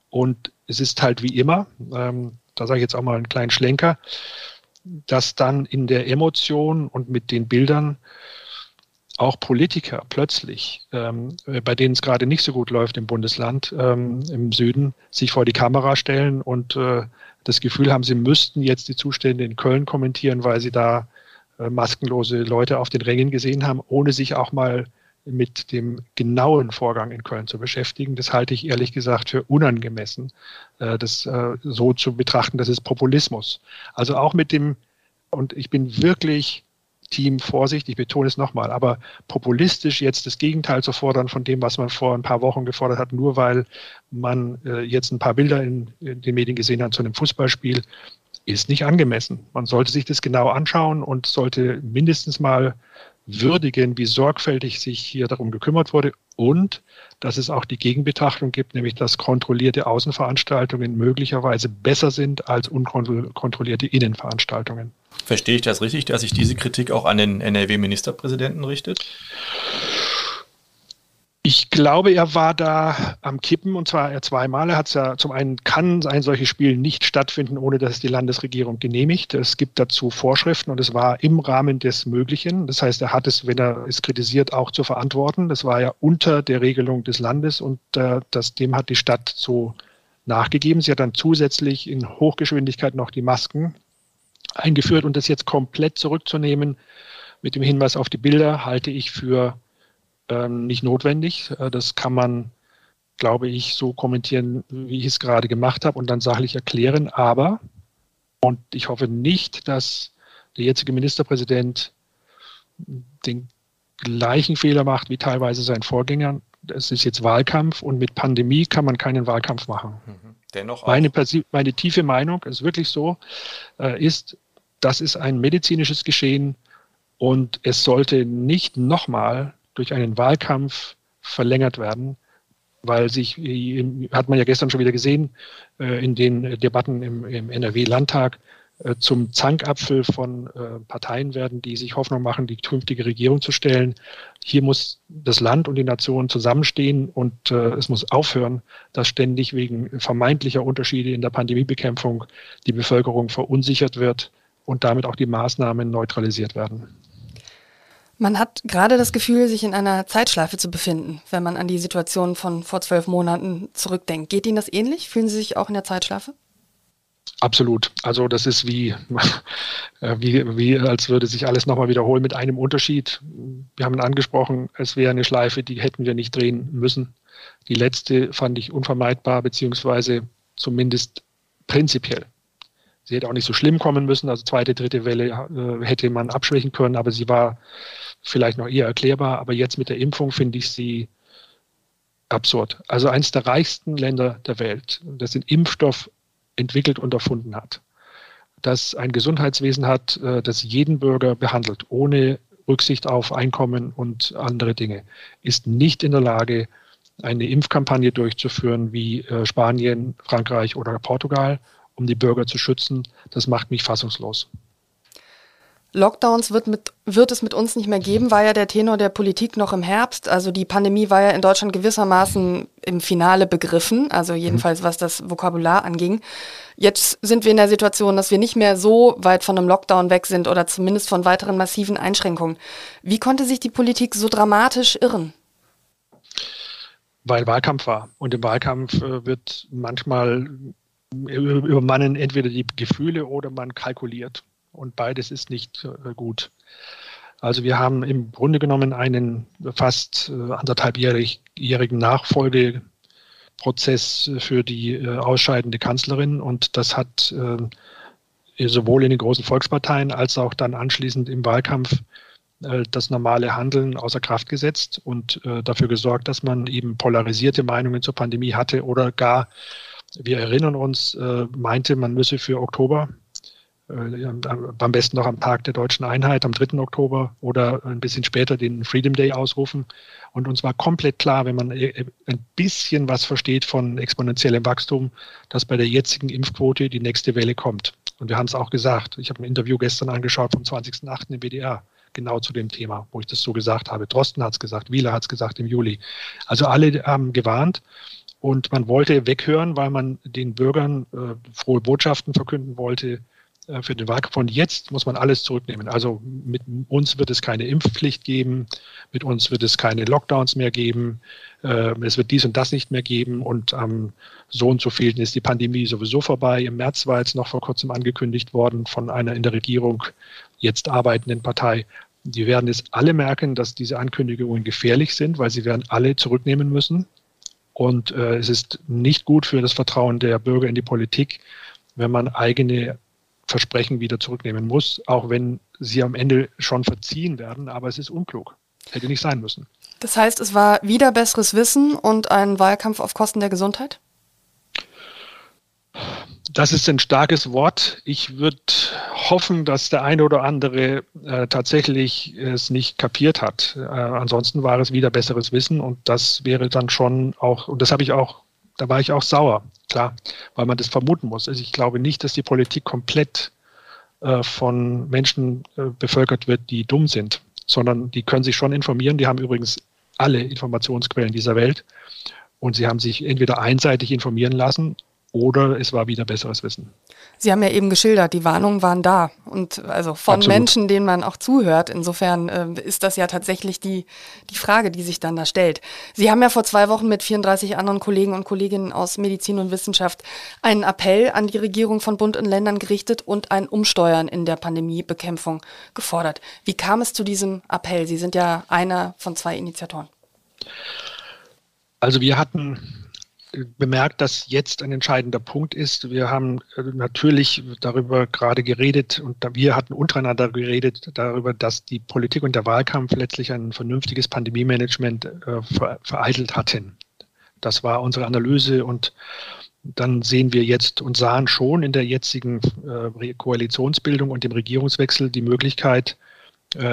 Und es ist halt wie immer, ähm, da sage ich jetzt auch mal einen kleinen Schlenker, dass dann in der Emotion und mit den Bildern auch Politiker plötzlich, ähm, bei denen es gerade nicht so gut läuft im Bundesland, ähm, im Süden, sich vor die Kamera stellen und äh, das Gefühl haben, sie müssten jetzt die Zustände in Köln kommentieren, weil sie da äh, maskenlose Leute auf den Rängen gesehen haben, ohne sich auch mal mit dem genauen Vorgang in Köln zu beschäftigen. Das halte ich ehrlich gesagt für unangemessen, äh, das äh, so zu betrachten. Das ist Populismus. Also auch mit dem, und ich bin wirklich Team Vorsicht, ich betone es nochmal, aber populistisch jetzt das Gegenteil zu fordern von dem, was man vor ein paar Wochen gefordert hat, nur weil man äh, jetzt ein paar Bilder in, in den Medien gesehen hat zu einem Fußballspiel, ist nicht angemessen. Man sollte sich das genau anschauen und sollte mindestens mal würdigen, wie sorgfältig sich hier darum gekümmert wurde und dass es auch die Gegenbetrachtung gibt, nämlich dass kontrollierte Außenveranstaltungen möglicherweise besser sind als unkontrollierte Innenveranstaltungen. Verstehe ich das richtig, dass sich diese Kritik auch an den NRW-Ministerpräsidenten richtet? Ich glaube, er war da am Kippen und zwar zweimal. Er hat es ja zum einen kann ein solches Spiel nicht stattfinden, ohne dass es die Landesregierung genehmigt. Es gibt dazu Vorschriften und es war im Rahmen des Möglichen. Das heißt, er hat es, wenn er es kritisiert, auch zu verantworten. Das war ja unter der Regelung des Landes und äh, das, dem hat die Stadt so nachgegeben. Sie hat dann zusätzlich in Hochgeschwindigkeit noch die Masken eingeführt und das jetzt komplett zurückzunehmen mit dem Hinweis auf die Bilder halte ich für ähm, nicht notwendig. Äh, das kann man, glaube ich, so kommentieren, wie ich es gerade gemacht habe und dann sachlich erklären. Aber, und ich hoffe nicht, dass der jetzige Ministerpräsident den gleichen Fehler macht wie teilweise sein Vorgänger. Es ist jetzt Wahlkampf und mit Pandemie kann man keinen Wahlkampf machen. Mhm. Dennoch meine, meine, tiefe Meinung ist wirklich so, äh, ist, das ist ein medizinisches Geschehen und es sollte nicht nochmal durch einen Wahlkampf verlängert werden, weil sich, hat man ja gestern schon wieder gesehen, äh, in den Debatten im, im NRW-Landtag äh, zum Zankapfel von äh, Parteien werden, die sich Hoffnung machen, die künftige Regierung zu stellen. Hier muss das Land und die Nation zusammenstehen und es muss aufhören, dass ständig wegen vermeintlicher Unterschiede in der Pandemiebekämpfung die Bevölkerung verunsichert wird und damit auch die Maßnahmen neutralisiert werden. Man hat gerade das Gefühl, sich in einer Zeitschleife zu befinden, wenn man an die Situation von vor zwölf Monaten zurückdenkt. Geht Ihnen das ähnlich? Fühlen Sie sich auch in der Zeitschleife? Absolut. Also das ist wie, äh, wie, wie als würde sich alles nochmal wiederholen mit einem Unterschied. Wir haben angesprochen, es wäre eine Schleife, die hätten wir nicht drehen müssen. Die letzte fand ich unvermeidbar, beziehungsweise zumindest prinzipiell. Sie hätte auch nicht so schlimm kommen müssen. Also zweite, dritte Welle äh, hätte man abschwächen können, aber sie war vielleicht noch eher erklärbar, aber jetzt mit der Impfung finde ich sie absurd. Also eines der reichsten Länder der Welt, das den Impfstoff entwickelt und erfunden hat, das ein Gesundheitswesen hat, äh, das jeden Bürger behandelt, ohne Rücksicht auf Einkommen und andere Dinge, ist nicht in der Lage, eine Impfkampagne durchzuführen wie äh, Spanien, Frankreich oder Portugal, um die Bürger zu schützen. Das macht mich fassungslos. Lockdowns wird, mit, wird es mit uns nicht mehr geben, war ja der Tenor der Politik noch im Herbst. Also die Pandemie war ja in Deutschland gewissermaßen im Finale begriffen, also jedenfalls was das Vokabular anging. Jetzt sind wir in der Situation, dass wir nicht mehr so weit von einem Lockdown weg sind oder zumindest von weiteren massiven Einschränkungen. Wie konnte sich die Politik so dramatisch irren? Weil Wahlkampf war. Und im Wahlkampf äh, wird manchmal übermannen entweder die Gefühle oder man kalkuliert und beides ist nicht äh, gut. Also wir haben im Grunde genommen einen fast äh, anderthalbjährigen Nachfolgeprozess für die äh, ausscheidende Kanzlerin und das hat sowohl in den großen Volksparteien als auch dann anschließend im Wahlkampf das normale Handeln außer Kraft gesetzt und dafür gesorgt, dass man eben polarisierte Meinungen zur Pandemie hatte oder gar, wir erinnern uns, meinte, man müsse für Oktober am besten noch am Tag der deutschen Einheit, am 3. Oktober oder ein bisschen später den Freedom Day ausrufen. Und uns war komplett klar, wenn man äh, ein bisschen was versteht von exponentiellem Wachstum, dass bei der jetzigen Impfquote die nächste Welle kommt. Und wir haben es auch gesagt. Ich habe ein Interview gestern angeschaut vom 20.08. im WDR, genau zu dem Thema, wo ich das so gesagt habe. Drosten hat es gesagt, Wieler hat es gesagt im Juli. Also alle haben gewarnt. Und man wollte weghören, weil man den Bürgern äh, frohe Botschaften verkünden wollte, äh, für den Wahlkampf von jetzt muss man alles zurücknehmen. Also mit uns wird es keine Impfpflicht geben, mit uns wird es keine Lockdowns mehr geben, äh, es wird dies und das nicht mehr geben und am so und so vielen ist die Pandemie sowieso vorbei. Im März war jetzt noch vor kurzem angekündigt worden von einer in der Regierung jetzt arbeitenden Partei. Die werden jetzt alle merken, dass diese Ankündigungen gefährlich sind, weil sie werden alle zurücknehmen müssen. Und äh, es ist nicht gut für das Vertrauen der Bürger in die Politik, wenn man eigene Versprechen wieder zurücknehmen muss, auch wenn sie am Ende schon verziehen werden, aber es ist unklug. Hätte nicht sein müssen. Das heißt, es war wieder besseres Wissen und ein Wahlkampf auf Kosten der Gesundheit? Das ist ein starkes Wort. Ich würde hoffen, dass der eine oder andere äh, tatsächlich es nicht kapiert hat. Äh, ansonsten war es wieder besseres Wissen und das wäre dann schon auch, und das habe ich auch da war ich auch sauer, klar, weil man das vermuten muss. Also ich glaube nicht, dass die Politik komplett äh, von Menschen äh, bevölkert wird, die dumm sind, sondern die können sich schon informieren. Die haben übrigens alle Informationsquellen dieser Welt und sie haben sich entweder einseitig informieren lassen oder es war wieder besseres Wissen. Sie haben ja eben geschildert, die Warnungen waren da und also von Absolut. Menschen, denen man auch zuhört. Insofern äh, ist das ja tatsächlich die, die Frage, die sich dann da stellt. Sie haben ja vor zwei Wochen mit 34 anderen Kollegen und Kolleginnen aus Medizin und Wissenschaft einen Appell an die Regierung von Bund und Ländern gerichtet und ein Umsteuern in der Pandemiebekämpfung gefordert. Wie kam es zu diesem Appell? Sie sind ja einer von zwei Initiatoren. Also wir hatten bemerkt, dass jetzt ein entscheidender Punkt ist. Wir haben äh, natürlich darüber gerade geredet und wir hatten untereinander geredet darüber, dass die Politik und der Wahlkampf letztlich ein vernünftiges Pandemie-Management äh, vereitelt hatten. Das war unsere Analyse und dann sehen wir jetzt und sahen schon in der jetzigen äh, Koalitionsbildung und dem Regierungswechsel die Möglichkeit,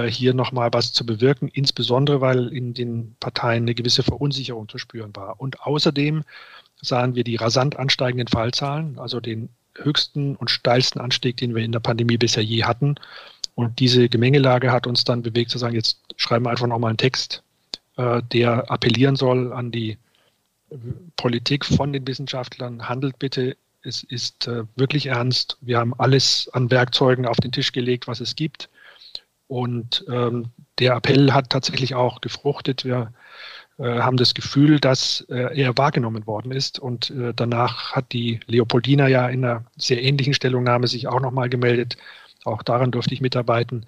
hier nochmal was zu bewirken, insbesondere weil in den Parteien eine gewisse Verunsicherung zu spüren war. Und außerdem sahen wir die rasant ansteigenden Fallzahlen, also den höchsten und steilsten Anstieg, den wir in der Pandemie bisher je hatten. Und diese Gemengelage hat uns dann bewegt zu sagen, jetzt schreiben wir einfach nochmal einen Text, äh, der appellieren soll an die Politik von den Wissenschaftlern, handelt bitte, es ist äh, wirklich ernst. Wir haben alles an Werkzeugen auf den Tisch gelegt, was es gibt Und ähm, der Appell hat tatsächlich auch gefruchtet. Wir äh, haben das Gefühl, dass äh, er wahrgenommen worden ist. Und äh, danach hat die Leopoldina ja in einer sehr ähnlichen Stellungnahme sich auch nochmal gemeldet. Auch daran durfte ich mitarbeiten.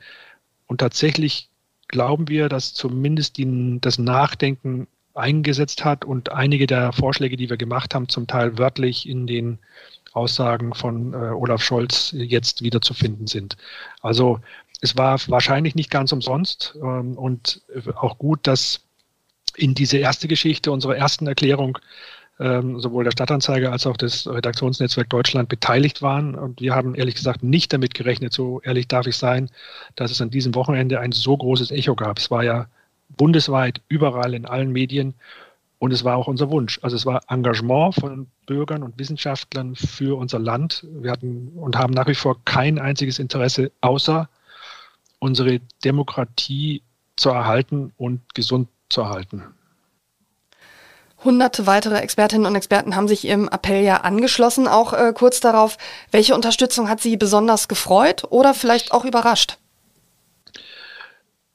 Und tatsächlich glauben wir, dass zumindest die, das Nachdenken eingesetzt hat und einige der Vorschläge, die wir gemacht haben, zum Teil wörtlich in den Aussagen von äh, Olaf Scholz jetzt wiederzufinden sind. Also es war wahrscheinlich nicht ganz umsonst ähm, und auch gut, dass in diese erste Geschichte unserer ersten Erklärung ähm, sowohl der Stadtanzeiger als auch das Redaktionsnetzwerk Deutschland beteiligt waren. Und wir haben ehrlich gesagt nicht damit gerechnet, so ehrlich darf ich sein, dass es an diesem Wochenende ein so großes Echo gab. Es war ja bundesweit überall in allen Medien und es war auch unser Wunsch. Also es war Engagement von Bürgern und Wissenschaftlern für unser Land. Wir hatten und haben nach wie vor kein einziges Interesse, außer unsere Demokratie zu erhalten und gesund zu erhalten. Hunderte weitere Expertinnen und Experten haben sich Ihrem Appell ja angeschlossen. Auch äh, kurz darauf, welche Unterstützung hat Sie besonders gefreut oder vielleicht auch überrascht?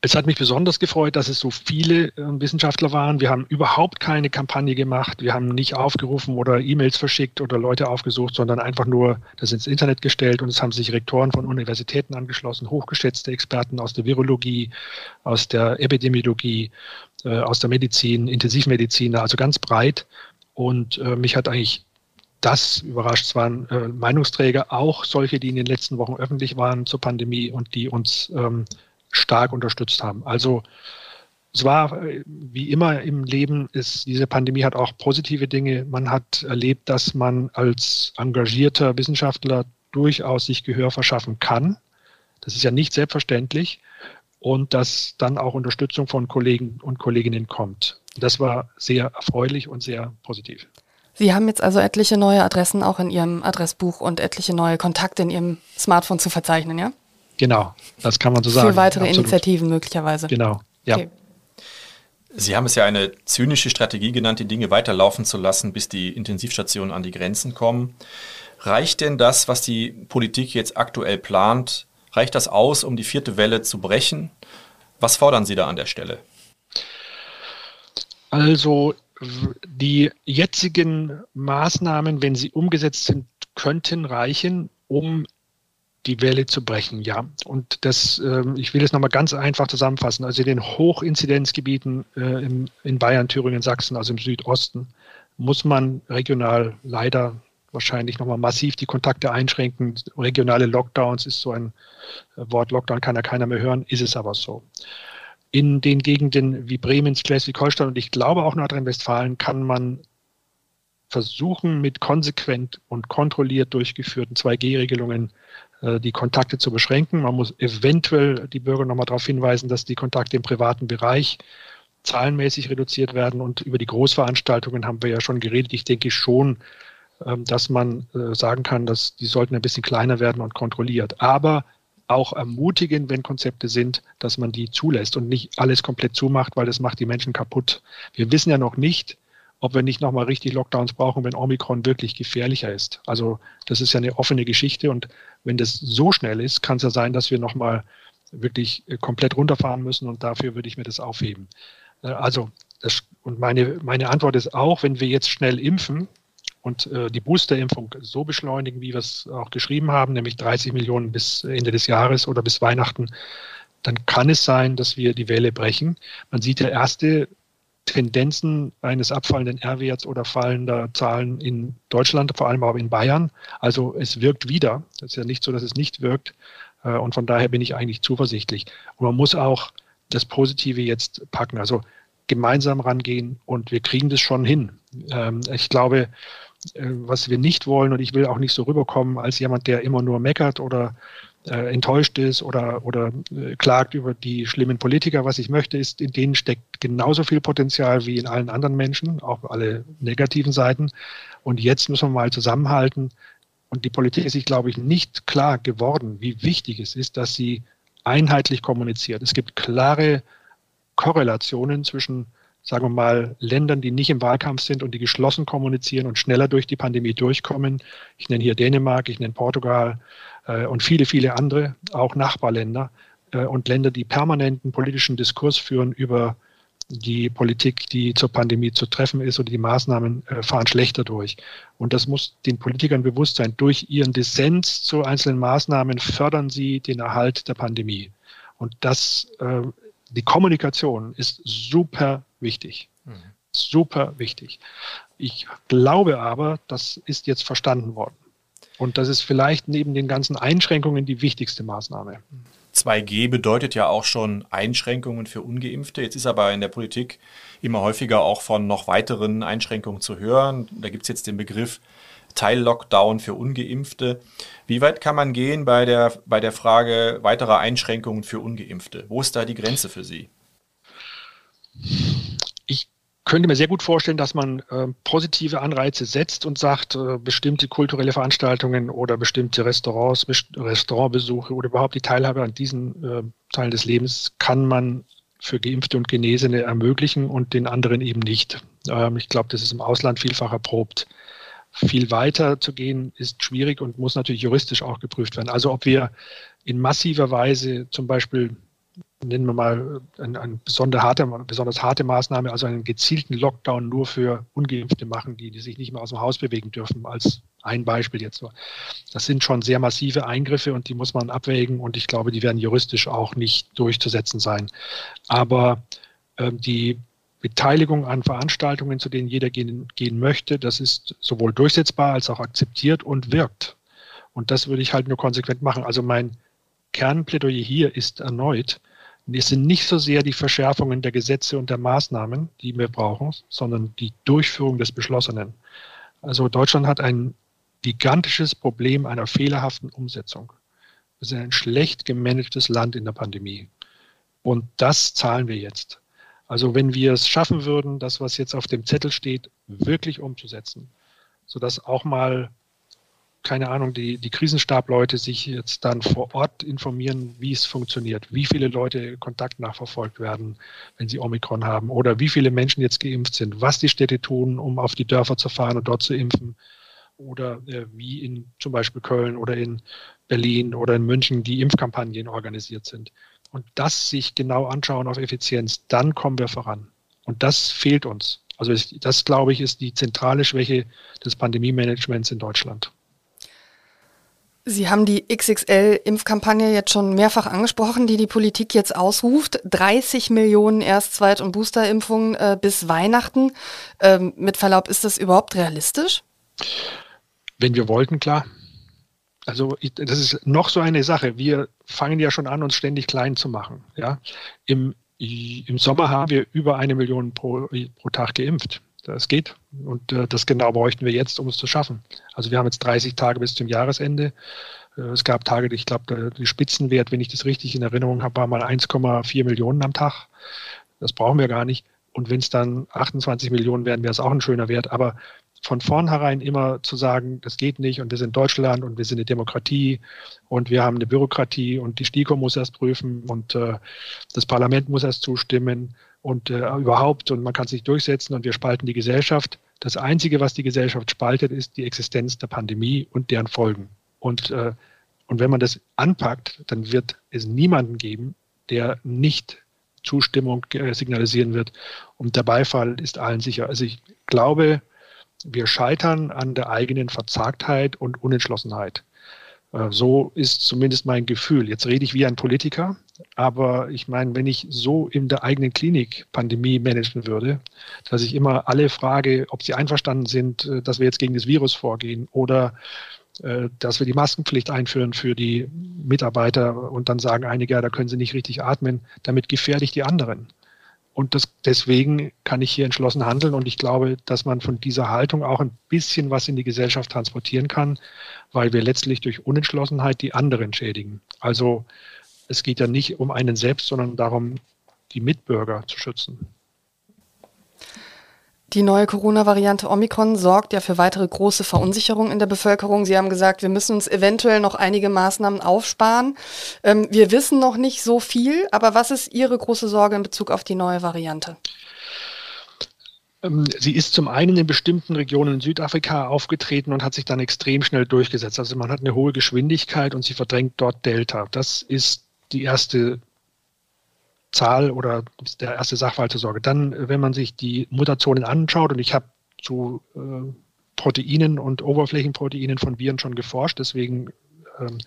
Es hat mich besonders gefreut, dass es so viele äh, Wissenschaftler waren. Wir haben überhaupt keine Kampagne gemacht. Wir haben nicht aufgerufen oder E-Mails verschickt oder Leute aufgesucht, sondern einfach nur das ins Internet gestellt. Und es haben sich Rektoren von Universitäten angeschlossen, hochgeschätzte Experten aus der Virologie, aus der Epidemiologie, äh, aus der Medizin, Intensivmediziner, also ganz breit. Und äh, mich hat eigentlich das überrascht. Es waren äh, Meinungsträger, auch solche, die in den letzten Wochen öffentlich waren zur Pandemie und die uns ähm, stark unterstützt haben. Also es war äh, wie immer im Leben, ist, diese Pandemie hat auch positive Dinge. Man hat erlebt, dass man als engagierter Wissenschaftler durchaus sich Gehör verschaffen kann. Das ist ja nicht selbstverständlich. Und dass dann auch Unterstützung von Kollegen und Kolleginnen kommt. Das war sehr erfreulich und sehr positiv. Sie haben jetzt also etliche neue Adressen auch in Ihrem Adressbuch und etliche neue Kontakte in Ihrem Smartphone zu verzeichnen, ja? Genau, das kann man so sagen. Für weitere Absolut. Initiativen möglicherweise. Genau, ja. Okay. Sie haben es ja eine zynische Strategie genannt, die Dinge weiterlaufen zu lassen, bis die Intensivstationen an die Grenzen kommen. Reicht denn das, was die Politik jetzt aktuell plant, reicht das aus, um die vierte Welle zu brechen? Was fordern Sie da an der Stelle? Also die jetzigen Maßnahmen, wenn sie umgesetzt sind, könnten reichen, um die Welle zu brechen, ja. Und das, äh, ich will es nochmal ganz einfach zusammenfassen. Also in den Hochinzidenzgebieten äh, im, in Bayern, Thüringen, Sachsen, also im Südosten, muss man regional leider wahrscheinlich nochmal massiv die Kontakte einschränken. Regionale Lockdowns ist so ein äh, Wort, Lockdown kann ja keiner mehr hören, ist es aber so. In den Gegenden wie Bremen, Schleswig-Holstein und ich glaube auch Nordrhein-Westfalen kann man versuchen, mit konsequent und kontrolliert durchgeführten 2G-Regelungen äh, die Kontakte zu beschränken. Man muss eventuell die Bürger nochmal darauf hinweisen, dass die Kontakte im privaten Bereich zahlenmäßig reduziert werden. Und über die Großveranstaltungen haben wir ja schon geredet. Ich denke schon, ähm, dass man äh, sagen kann, dass die sollten ein bisschen kleiner werden und kontrolliert. Aber auch ermutigen, wenn Konzepte sind, dass man die zulässt und nicht alles komplett zumacht, weil das macht die Menschen kaputt. Wir wissen ja noch nicht, ob wir nicht nochmal richtig Lockdowns brauchen, wenn Omikron wirklich gefährlicher ist. Also das ist ja eine offene Geschichte und wenn das so schnell ist, kann es ja sein, dass wir nochmal wirklich äh, komplett runterfahren müssen und dafür würde ich mir das aufheben. Äh, also das, und meine, meine Antwort ist auch, wenn wir jetzt schnell impfen und äh, die Boosterimpfung so beschleunigen, wie wir es auch geschrieben haben, nämlich 30 Millionen bis Ende des Jahres oder bis Weihnachten, dann kann es sein, dass wir die Welle brechen. Man sieht ja erste Tendenzen eines abfallenden R-Werts oder fallender Zahlen in Deutschland, vor allem aber in Bayern. Also es wirkt wieder. Es ist ja nicht so, dass es nicht wirkt. Äh, und von daher bin ich eigentlich zuversichtlich. Und man muss auch das Positive jetzt packen. Also gemeinsam rangehen und wir kriegen das schon hin. Ähm, ich glaube, äh, was wir nicht wollen, und ich will auch nicht so rüberkommen als jemand, der immer nur meckert oder äh, enttäuscht ist oder, oder äh, klagt über die schlimmen Politiker. Was ich möchte, ist, in denen steckt genauso viel Potenzial wie in allen anderen Menschen, auch alle negativen Seiten. Und jetzt müssen wir mal zusammenhalten. Und die Politik ist sich, glaube ich, nicht klar geworden, wie wichtig es ist, dass sie einheitlich kommuniziert. Es gibt klare Korrelationen zwischen, sagen wir mal, Ländern, die nicht im Wahlkampf sind und die geschlossen kommunizieren und schneller durch die Pandemie durchkommen. Ich nenne hier Dänemark, ich nenne Portugal, und viele, viele andere, auch Nachbarländer. äh, und Länder, die permanenten politischen Diskurs führen über die Politik, die zur Pandemie zu treffen ist oder die Maßnahmen äh, fahren schlechter durch. Und das muss den Politikern bewusst sein. Durch ihren Dissens zu einzelnen Maßnahmen fördern sie den Erhalt der Pandemie. Und das, äh, die Kommunikation ist super wichtig. Mhm. Super wichtig. Ich glaube aber, das ist jetzt verstanden worden. Und das ist vielleicht neben den ganzen Einschränkungen die wichtigste Maßnahme. 2G bedeutet ja auch schon Einschränkungen für ungeimpfte. Jetzt ist aber in der Politik immer häufiger auch von noch weiteren Einschränkungen zu hören. Da gibt es jetzt den Begriff Teil-Lockdown für ungeimpfte. Wie weit kann man gehen bei der, bei der Frage weiterer Einschränkungen für ungeimpfte? Wo ist da die Grenze für Sie? Könnte mir sehr gut vorstellen, dass man äh, positive Anreize setzt und sagt, äh, bestimmte kulturelle Veranstaltungen oder bestimmte Restaurants, Restaurantbesuche oder überhaupt die Teilhabe an diesen äh, Teilen des Lebens kann man für Geimpfte und Genesene ermöglichen und den anderen eben nicht. Ähm, ich glaube, das ist im Ausland vielfach erprobt. Viel weiter zu gehen ist schwierig und muss natürlich juristisch auch geprüft werden. Also ob wir in massiver Weise zum Beispiel nennen wir mal eine, eine besonders, harte, besonders harte Maßnahme, also einen gezielten Lockdown nur für Ungeimpfte machen, die, die sich nicht mehr aus dem Haus bewegen dürfen, als ein Beispiel jetzt so. Das sind schon sehr massive Eingriffe und die muss man abwägen und ich glaube, die werden juristisch auch nicht durchzusetzen sein. Aber äh, die Beteiligung an Veranstaltungen, zu denen jeder gehen, gehen möchte, das ist sowohl durchsetzbar als auch akzeptiert und wirkt. Und das würde ich halt nur konsequent machen. Also mein Kernplädoyer hier ist erneut, es sind nicht so sehr die Verschärfungen der Gesetze und der Maßnahmen, die wir brauchen, sondern die Durchführung des Beschlossenen. Also Deutschland hat ein gigantisches Problem einer fehlerhaften Umsetzung. Wir sind ein schlecht gemanagtes Land in der Pandemie. Und das zahlen wir jetzt. Also wenn wir es schaffen würden, das, was jetzt auf dem Zettel steht, wirklich umzusetzen, sodass auch mal keine Ahnung, die, die Krisenstableute sich jetzt dann vor Ort informieren, wie es funktioniert, wie viele Leute Kontakt nachverfolgt werden, wenn sie Omikron haben oder wie viele Menschen jetzt geimpft sind, was die Städte tun, um auf die Dörfer zu fahren und dort zu impfen oder äh, wie in zum Beispiel Köln oder in Berlin oder in München die Impfkampagnen organisiert sind. Und das sich genau anschauen auf Effizienz, dann kommen wir voran. Und das fehlt uns. Also das, glaube ich, ist die zentrale Schwäche des Pandemie-Managements in Deutschland. Sie haben die XXL-Impfkampagne jetzt schon mehrfach angesprochen, die die Politik jetzt ausruft. 30 Millionen Erst-, Zweit- und Boosterimpfungen äh, bis Weihnachten. Ähm, mit Verlaub, ist das überhaupt realistisch? Wenn wir wollten, klar. Also ich, das ist noch so eine Sache. Wir fangen ja schon an, uns ständig klein zu machen. Ja? Im, Im Sommer haben wir über eine Million pro, pro Tag geimpft. Das geht. Und äh, das genau bräuchten wir jetzt, um es zu schaffen. Also wir haben jetzt 30 Tage bis zum Jahresende. Äh, es gab Tage, ich glaube, der, Spitzenwert, wenn ich das richtig in Erinnerung habe, war mal 1,4 Millionen am Tag. Das brauchen wir gar nicht. Und wenn es dann 28 Millionen wären, wäre es auch ein schöner Wert. Aber von vornherein immer zu sagen, das geht nicht und wir sind Deutschland und wir sind eine Demokratie und wir haben eine Bürokratie und die STIKO muss erst prüfen und äh, das Parlament muss erst zustimmen und äh, überhaupt und man kann sich durchsetzen und wir spalten die Gesellschaft. Das Einzige, was die Gesellschaft spaltet, ist die Existenz der Pandemie und deren Folgen. Und, äh, und wenn man das anpackt, dann wird es niemanden geben, der nicht Zustimmung äh, signalisieren wird. Und der Beifall ist allen sicher. Also ich glaube, wir scheitern an der eigenen Verzagtheit und Unentschlossenheit. Äh, so ist zumindest mein Gefühl. Jetzt rede ich wie ein Politiker, aber ich meine, wenn ich so in der eigenen Klinik Pandemie managen würde, dass ich immer alle frage, ob sie einverstanden sind, äh, dass wir jetzt gegen das Virus vorgehen oder äh, dass wir die Maskenpflicht einführen für die Mitarbeiter und dann sagen einige, ja, da können sie nicht richtig atmen, damit gefährde ich die anderen. Und das, deswegen kann ich hier entschlossen handeln. Und ich glaube, dass man von dieser Haltung auch ein bisschen was in die Gesellschaft transportieren kann, weil wir letztlich durch Unentschlossenheit die anderen schädigen. Also es geht ja nicht um einen selbst, sondern darum, die Mitbürger zu schützen. Die neue Corona-Variante Omikron sorgt ja für weitere große Verunsicherung in der Bevölkerung. Sie haben gesagt, wir müssen uns eventuell noch einige Maßnahmen aufsparen. Ähm, wir wissen noch nicht so viel, aber was ist Ihre große Sorge in Bezug auf die neue Variante? Ähm, sie ist zum einen in bestimmten Regionen in Südafrika aufgetreten und hat sich dann extrem schnell durchgesetzt. Also man hat eine hohe Geschwindigkeit und sie verdrängt dort Delta. Das ist die erste Zahl oder der erste Sachverhalt zur Sorge. Dann, wenn man sich die Mutationen anschaut, und ich habe zu äh, Proteinen und Oberflächenproteinen von Viren schon geforscht, deswegen ähm,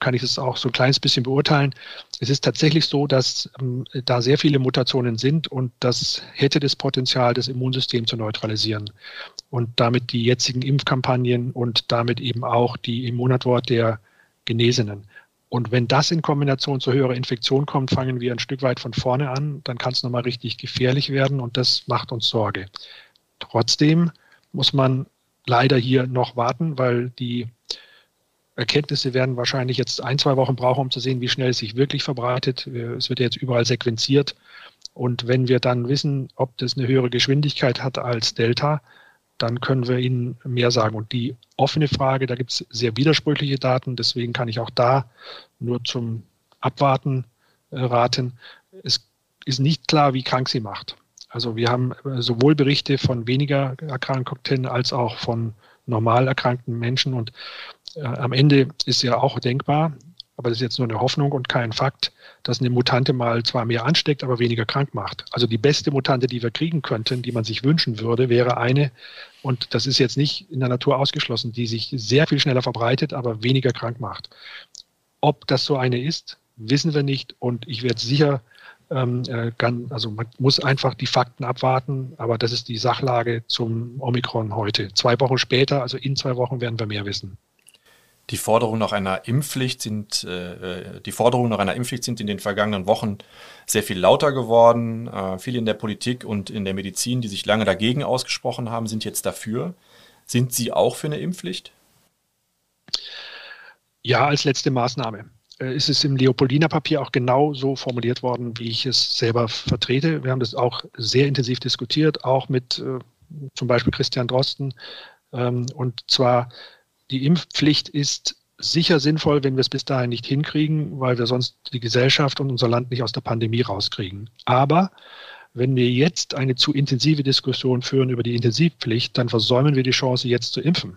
kann ich das auch so ein kleines bisschen beurteilen. Es ist tatsächlich so, dass ähm, da sehr viele Mutationen sind und das hätte das Potenzial, das Immunsystem zu neutralisieren und damit die jetzigen Impfkampagnen und damit eben auch die Immunantwort der Genesenen. Und wenn das in Kombination zu höherer Infektion kommt, fangen wir ein Stück weit von vorne an, dann kann es nochmal richtig gefährlich werden und das macht uns Sorge. Trotzdem muss man leider hier noch warten, weil die Erkenntnisse werden wahrscheinlich jetzt ein, zwei Wochen brauchen, um zu sehen, wie schnell es sich wirklich verbreitet. Es wird jetzt überall sequenziert. Und wenn wir dann wissen, ob das eine höhere Geschwindigkeit hat als Delta, dann können wir Ihnen mehr sagen. Und die offene Frage, da gibt es sehr widersprüchliche Daten, deswegen kann ich auch da nur zum Abwarten äh, raten. Es ist nicht klar, wie krank sie macht. Also wir haben äh, sowohl Berichte von weniger Erkrankten als auch von normal erkrankten Menschen und äh, am Ende ist ja auch denkbar, aber das ist jetzt nur eine Hoffnung und kein Fakt, dass eine Mutante mal zwar mehr ansteckt, aber weniger krank macht. Also die beste Mutante, die wir kriegen könnten, die man sich wünschen würde, wäre eine, und das ist jetzt nicht in der Natur ausgeschlossen, die sich sehr viel schneller verbreitet, aber weniger krank macht. Ob das so eine ist, wissen wir nicht und ich werde sicher, ähm, äh, also man muss einfach die Fakten abwarten, aber das ist die Sachlage zum Omikron heute. Zwei Wochen später, also in zwei Wochen werden wir mehr wissen. Die Forderungen nach einer Impfpflicht sind, äh, äh, die Forderungen nach einer Impfpflicht sind in den vergangenen Wochen sehr viel lauter geworden. Äh, viele in der Politik und in der Medizin, die sich lange dagegen ausgesprochen haben, sind jetzt dafür. Sind Sie auch für eine Impfpflicht? Ja, als letzte Maßnahme. Äh, ist es im Leopoldiner Papier auch genau so formuliert worden, wie ich es selber vertrete. Wir haben das auch sehr intensiv diskutiert, auch mit äh, zum Beispiel Christian Drosten. Ähm, und zwar die Impfpflicht ist sicher sinnvoll, wenn wir es bis dahin nicht hinkriegen, weil wir sonst die Gesellschaft und unser Land nicht aus der Pandemie rauskriegen. Aber wenn wir jetzt eine zu intensive Diskussion führen über die Intensivpflicht, dann versäumen wir die Chance, jetzt zu impfen.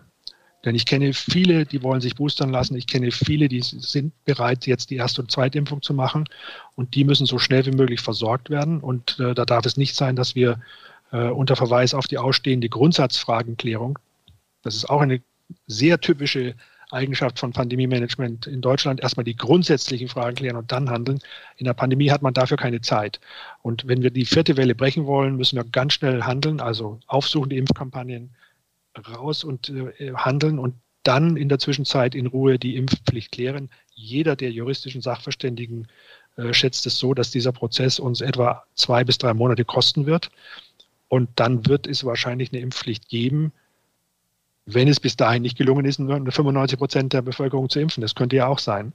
Denn ich kenne viele, die wollen sich boostern lassen. Ich kenne viele, die sind bereit, jetzt die erste und zweite Impfung zu machen. Und die müssen so schnell wie möglich versorgt werden. Und äh, da darf es nicht sein, dass wir äh, unter Verweis auf die ausstehende Grundsatzfragenklärung, das ist auch eine sehr typische Eigenschaft von Pandemie-Management in Deutschland, erstmal die grundsätzlichen Fragen klären und dann handeln. In der Pandemie hat man dafür keine Zeit. Und wenn wir die vierte Welle brechen wollen, müssen wir ganz schnell handeln, also aufsuchen die Impfkampagnen raus und äh, handeln und dann in der Zwischenzeit in Ruhe die Impfpflicht klären. Jeder der juristischen Sachverständigen äh, schätzt es so, dass dieser Prozess uns etwa zwei bis drei Monate kosten wird. Und dann wird es wahrscheinlich eine Impfpflicht geben, wenn es bis dahin nicht gelungen ist, nur 95 Prozent der Bevölkerung zu impfen. Das könnte ja auch sein.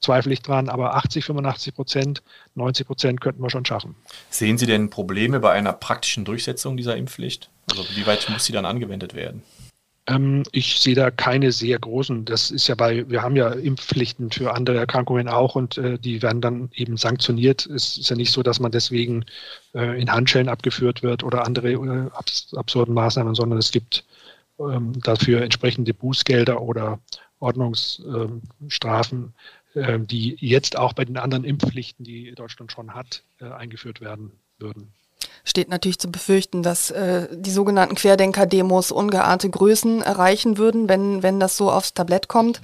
Zweifle ich dran, aber 80, 85 Prozent, 90 Prozent könnten wir schon schaffen. Sehen Sie denn Probleme bei einer praktischen Durchsetzung dieser Impfpflicht? Also wie weit muss sie dann angewendet werden? Ähm, ich sehe da keine sehr großen. Das ist ja bei, wir haben ja Impfpflichten für andere Erkrankungen auch und äh, die werden dann eben sanktioniert. Es ist ja nicht so, dass man deswegen äh, in Handschellen abgeführt wird oder andere äh, abs absurden Maßnahmen, sondern es gibt ähm, dafür entsprechende Bußgelder oder Ordnungsstrafen, äh, die jetzt auch bei den anderen Impfpflichten, die Deutschland schon hat, äh, eingeführt werden würden steht natürlich zu befürchten, dass äh, die sogenannten Querdenker-Demos ungeahnte Größen erreichen würden, wenn, wenn das so aufs Tablett kommt.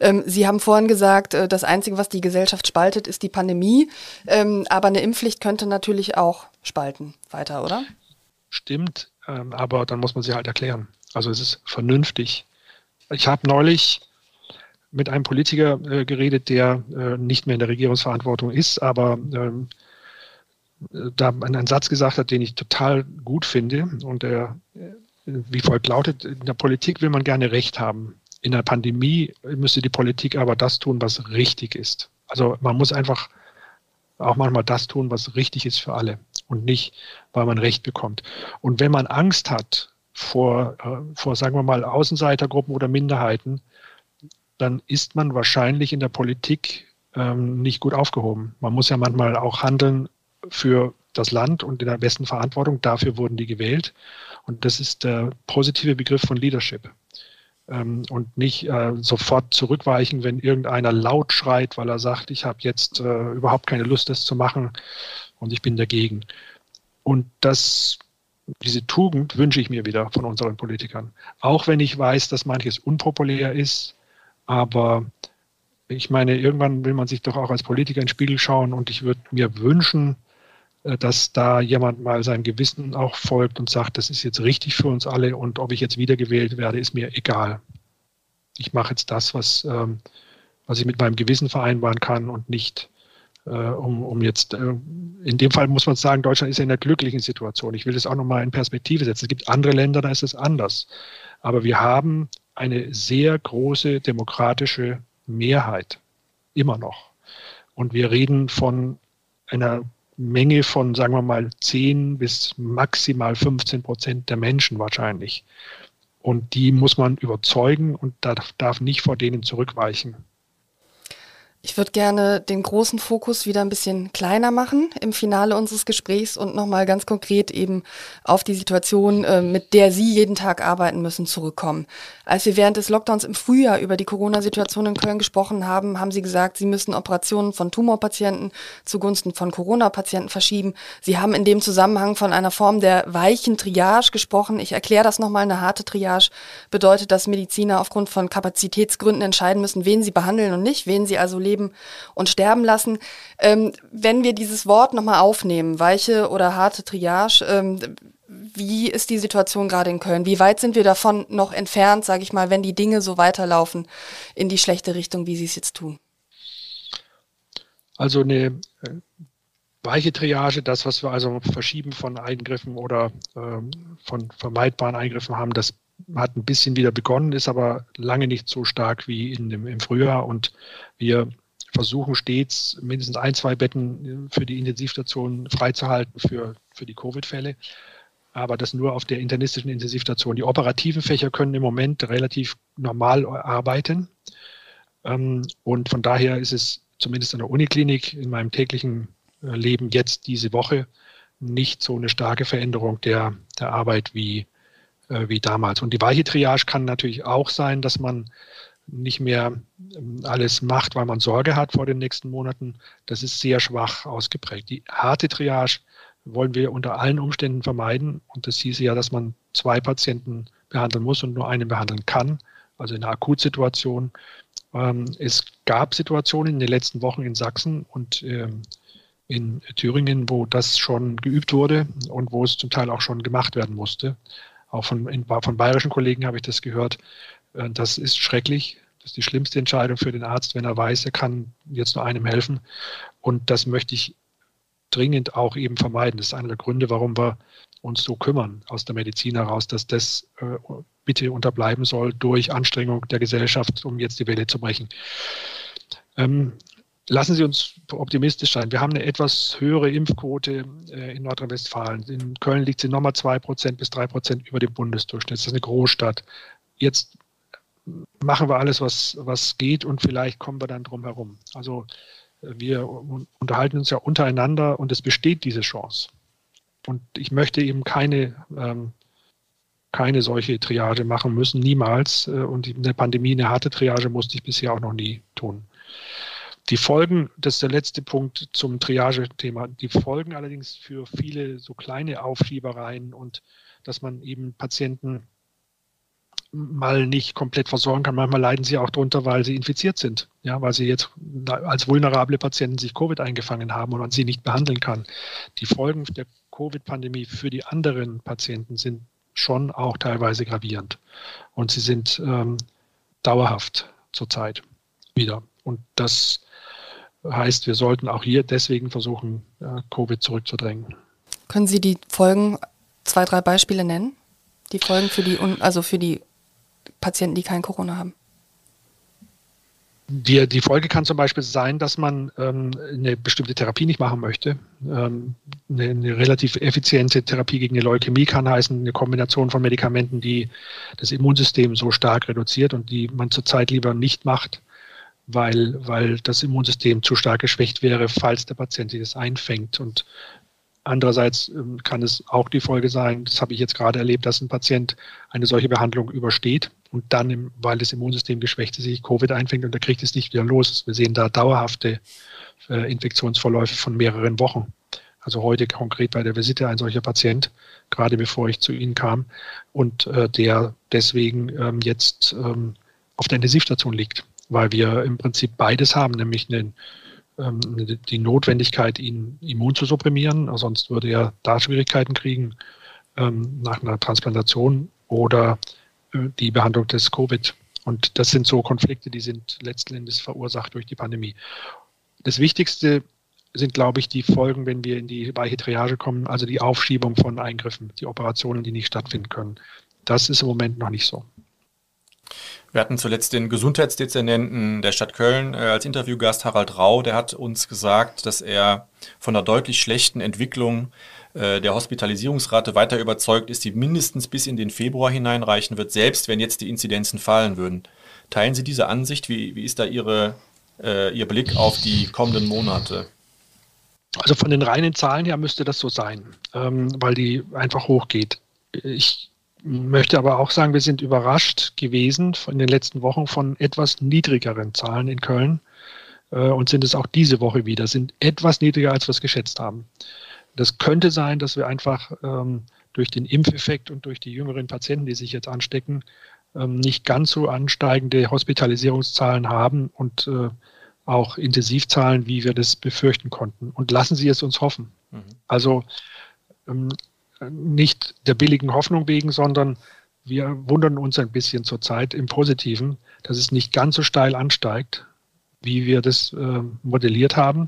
Ähm, Sie haben vorhin gesagt, äh, das Einzige, was die Gesellschaft spaltet, ist die Pandemie. Ähm, aber eine Impfpflicht könnte natürlich auch spalten weiter, oder? Stimmt, ähm, aber dann muss man sie halt erklären. Also es ist vernünftig. Ich habe neulich mit einem Politiker äh, geredet, der äh, nicht mehr in der Regierungsverantwortung ist, aber ähm, da einen Satz gesagt hat, den ich total gut finde und der wie folgt lautet, in der Politik will man gerne Recht haben. In der Pandemie müsste die Politik aber das tun, was richtig ist. Also man muss einfach auch manchmal das tun, was richtig ist für alle und nicht, weil man Recht bekommt. Und wenn man Angst hat vor, äh, vor sagen wir mal, Außenseitergruppen oder Minderheiten, dann ist man wahrscheinlich in der Politik ähm, nicht gut aufgehoben. Man muss ja manchmal auch handeln für das Land und in der besten Verantwortung. Dafür wurden die gewählt. Und das ist der positive Begriff von Leadership. ähm, und nicht äh, sofort zurückweichen, wenn irgendeiner laut schreit, weil er sagt, ich habe jetzt äh, überhaupt keine Lust, das zu machen und ich bin dagegen. Und das, diese Tugend wünsche ich mir wieder von unseren Politikern. Auch wenn ich weiß, dass manches unpopulär ist, aber ich meine, irgendwann will man sich doch auch als Politiker in den Spiegel schauen und ich würde mir wünschen, äh, dass da jemand mal seinem Gewissen auch folgt und sagt, das ist jetzt richtig für uns alle und ob ich jetzt wiedergewählt werde, ist mir egal. Ich mache jetzt das, was, ähm, was ich mit meinem Gewissen vereinbaren kann und nicht äh, um, um jetzt, äh, in dem Fall muss man sagen, Deutschland ist ja in einer glücklichen Situation. Ich will das auch nochmal in Perspektive setzen. Es gibt andere Länder, da ist es anders. Aber wir haben eine sehr große demokratische Mehrheit. Immer noch. Und wir reden von einer Menge von, sagen wir mal, 10 bis maximal 15 Prozent der Menschen wahrscheinlich. Und die muss man überzeugen und darf, darf nicht vor denen zurückweichen. Ich würde gerne den großen Fokus wieder ein bisschen kleiner machen im Finale unseres Gesprächs und nochmal ganz konkret eben auf die Situation, äh, mit der Sie jeden Tag arbeiten müssen, zurückkommen. Als wir während des Lockdowns im Frühjahr über die Corona-Situation in Köln gesprochen haben, haben Sie gesagt, Sie müssen Operationen von Tumorpatienten zugunsten von Corona-Patienten verschieben. Sie haben in dem Zusammenhang von einer Form der weichen Triage gesprochen. Ich erkläre das nochmal. Eine harte Triage bedeutet, dass Mediziner aufgrund von Kapazitätsgründen entscheiden müssen, wen sie behandeln und nicht, wen sie also und sterben lassen. Ähm, wenn wir dieses Wort nochmal aufnehmen, weiche oder harte Triage, ähm, wie ist die Situation gerade in Köln? Wie weit sind wir davon noch entfernt, sage ich mal, wenn die Dinge so weiterlaufen in die schlechte Richtung, wie sie es jetzt tun? Also eine äh, weiche Triage, das, was wir also verschieben von Eingriffen oder ähm, von vermeidbaren Eingriffen haben, das hat ein bisschen wieder begonnen, ist aber lange nicht so stark wie in dem, im Frühjahr. Und wir versuchen stets mindestens ein, zwei Betten für die Intensivstation freizuhalten für, für die Covid-Fälle. Aber das nur auf der internistischen Intensivstation. Die operativen Fächer können im Moment relativ normal arbeiten. Ähm, und von daher ist es zumindest in der Uniklinik in meinem täglichen äh, Leben jetzt diese Woche nicht so eine starke Veränderung der, der Arbeit wie, äh, wie damals. Und die weiche Triage kann natürlich auch sein, dass man nicht mehr ähm, alles macht, weil man Sorge hat vor den nächsten Monaten, das ist sehr schwach ausgeprägt. Die harte Triage wollen wir unter allen Umständen vermeiden. Und das hieße ja, dass man zwei Patienten behandeln muss und nur einen behandeln kann, also in einer Akutsituation. Ähm, es gab Situationen in den letzten Wochen in Sachsen und ähm, in Thüringen, wo das schon geübt wurde und wo es zum Teil auch schon gemacht werden musste. Auch von, von bayerischen Kollegen habe ich das gehört, äh, das ist schrecklich. Das ist die schlimmste Entscheidung für den Arzt, wenn er weiß, er kann jetzt nur einem helfen. Und das möchte ich dringend auch eben vermeiden. Das ist einer der Gründe, warum wir uns so kümmern aus der Medizin heraus, dass das äh, bitte unterbleiben soll durch Anstrengung der Gesellschaft, um jetzt die Welle zu brechen. Ähm, lassen Sie uns optimistisch sein. Wir haben eine etwas höhere Impfquote äh, in Nordrhein-Westfalen. In Köln liegt sie nochmal zwei Prozent bis drei Prozent über dem Bundesdurchschnitt. Das ist eine Großstadt. Jetzt machen wir alles, was, was geht und vielleicht kommen wir dann drum herum. Also äh, wir unterhalten uns ja untereinander und es besteht diese Chance. Und ich möchte eben keine, ähm, keine solche Triage machen müssen, niemals. Äh, und in der Pandemie eine harte Triage musste ich bisher auch noch nie tun. Die Folgen, das ist der letzte Punkt zum Triage-Thema, die Folgen allerdings für viele so kleine Aufschiebereien und dass man eben Patienten mal nicht komplett versorgen kann. Manchmal leiden sie auch darunter, weil sie infiziert sind, ja, weil sie jetzt als vulnerable Patienten sich Covid eingefangen haben und man sie nicht behandeln kann. Die Folgen der Covid-Pandemie für die anderen Patienten sind schon auch teilweise gravierend und sie sind ähm, dauerhaft zurzeit wieder. Und das heißt, wir sollten auch hier deswegen versuchen, äh, Covid zurückzudrängen. Können Sie die Folgen, zwei, drei Beispiele nennen? Die Folgen für die, also für die Patienten, die kein Corona haben? Die, die Folge kann zum Beispiel sein, dass man ähm, eine bestimmte Therapie nicht machen möchte. Ähm, eine, eine, relativ effiziente Therapie gegen eine Leukämie kann heißen, eine Kombination von Medikamenten, die das Immunsystem so stark reduziert und die man zurzeit lieber nicht macht, weil, weil das Immunsystem zu stark geschwächt wäre, falls der Patient sich das einfängt. Und Andererseits ähm, kann es auch die Folge sein, das habe ich jetzt gerade erlebt, dass ein Patient eine solche Behandlung übersteht und dann, weil das Immunsystem geschwächt ist, sich Covid einfängt und er kriegt es nicht wieder los. Wir sehen da dauerhafte äh, Infektionsverläufe von mehreren Wochen. Also heute konkret bei der Visite ein solcher Patient, gerade bevor ich zu Ihnen kam, und äh, der deswegen ähm, jetzt ähm, auf der Intensivstation liegt, weil wir im Prinzip beides haben, nämlich einen, ähm, die Notwendigkeit, ihn immun zu supprimieren, sonst würde er da Schwierigkeiten kriegen ähm, nach einer Transplantation oder äh, die Behandlung des Covid. Und das sind so Konflikte, die sind letzten Endes verursacht durch die Pandemie. Das Wichtigste sind, glaube ich, die Folgen, wenn wir in die weiche Triage kommen, also die Aufschiebung von Eingriffen, die Operationen, die nicht stattfinden können. Das ist im Moment noch nicht so. Wir hatten zuletzt den Gesundheitsdezernenten der Stadt Köln äh, als Interviewgast Harald Rau. Der hat uns gesagt, dass er von der deutlich schlechten Entwicklung äh, der Hospitalisierungsrate weiter überzeugt ist, die mindestens bis in den Februar hineinreichen wird, selbst wenn jetzt die Inzidenzen fallen würden. Teilen Sie diese Ansicht? Wie, wie ist da Ihre, äh, Ihr Blick auf die kommenden Monate? Also von den reinen Zahlen her müsste das so sein, ähm, weil die einfach hochgeht. Ich möchte aber auch sagen, wir sind überrascht gewesen in den letzten Wochen von etwas niedrigeren Zahlen in Köln äh, und sind es auch diese Woche wieder, sind etwas niedriger, als wir es geschätzt haben. Das könnte sein, dass wir einfach ähm, durch den Impfeffekt und durch die jüngeren Patienten, die sich jetzt anstecken, ähm, nicht ganz so ansteigende Hospitalisierungszahlen haben und äh, auch Intensivzahlen, wie wir das befürchten konnten. Und lassen Sie es uns hoffen. Mhm. Also ähm, nicht der billigen Hoffnung wegen, sondern wir wundern uns ein bisschen zurzeit im Positiven, dass es nicht ganz so steil ansteigt, wie wir das äh, modelliert haben.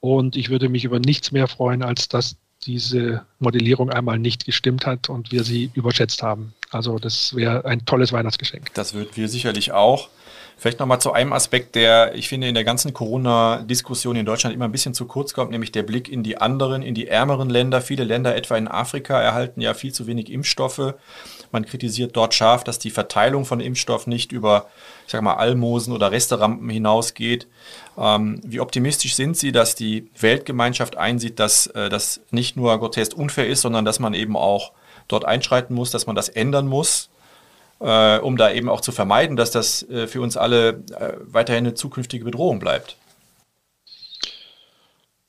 Und ich würde mich über nichts mehr freuen, als dass diese Modellierung einmal nicht gestimmt hat und wir sie überschätzt haben. Also das wäre ein tolles Weihnachtsgeschenk. Das würden wir sicherlich auch. Vielleicht nochmal zu einem Aspekt, der, ich finde, in der ganzen Corona-Diskussion in Deutschland immer ein bisschen zu kurz kommt, nämlich der Blick in die anderen, in die ärmeren Länder. Viele Länder, etwa in Afrika, erhalten ja viel zu wenig Impfstoffe. Man kritisiert dort scharf, dass die Verteilung von Impfstoff nicht über, ich sag mal, Almosen oder Resterampen hinausgeht. Ähm, wie optimistisch sind Sie, dass die Weltgemeinschaft einsieht, dass äh, das nicht nur grotesk unfair ist, sondern dass man eben auch dort einschreiten muss, dass man das ändern muss? Äh, um da eben auch zu vermeiden, dass das äh, für uns alle äh, weiterhin eine zukünftige Bedrohung bleibt?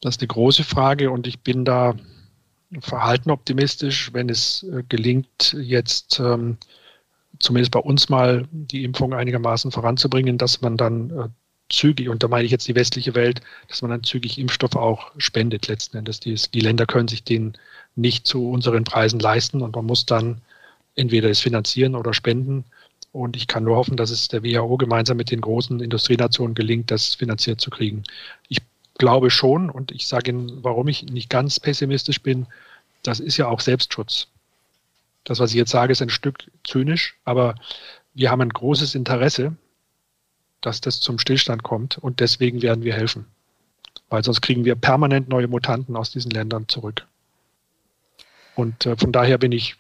Das ist eine große Frage und ich bin da verhalten optimistisch, wenn es äh, gelingt, jetzt ähm, zumindest bei uns mal die Impfung einigermaßen voranzubringen, dass man dann äh, zügig, und da meine ich jetzt die westliche Welt, dass man dann zügig Impfstoff auch spendet letzten Endes. Die, die Länder können sich den nicht zu unseren Preisen leisten und man muss dann entweder es finanzieren oder spenden. Und ich kann nur hoffen, dass es der WHO gemeinsam mit den großen Industrienationen gelingt, das finanziert zu kriegen. Ich glaube schon, und ich sage Ihnen, warum ich nicht ganz pessimistisch bin, das ist ja auch Selbstschutz. Das, was ich jetzt sage, ist ein Stück zynisch, aber wir haben ein großes Interesse, dass das zum Stillstand kommt und deswegen werden wir helfen. Weil sonst kriegen wir permanent neue Mutanten aus diesen Ländern zurück. Und äh, von daher bin ich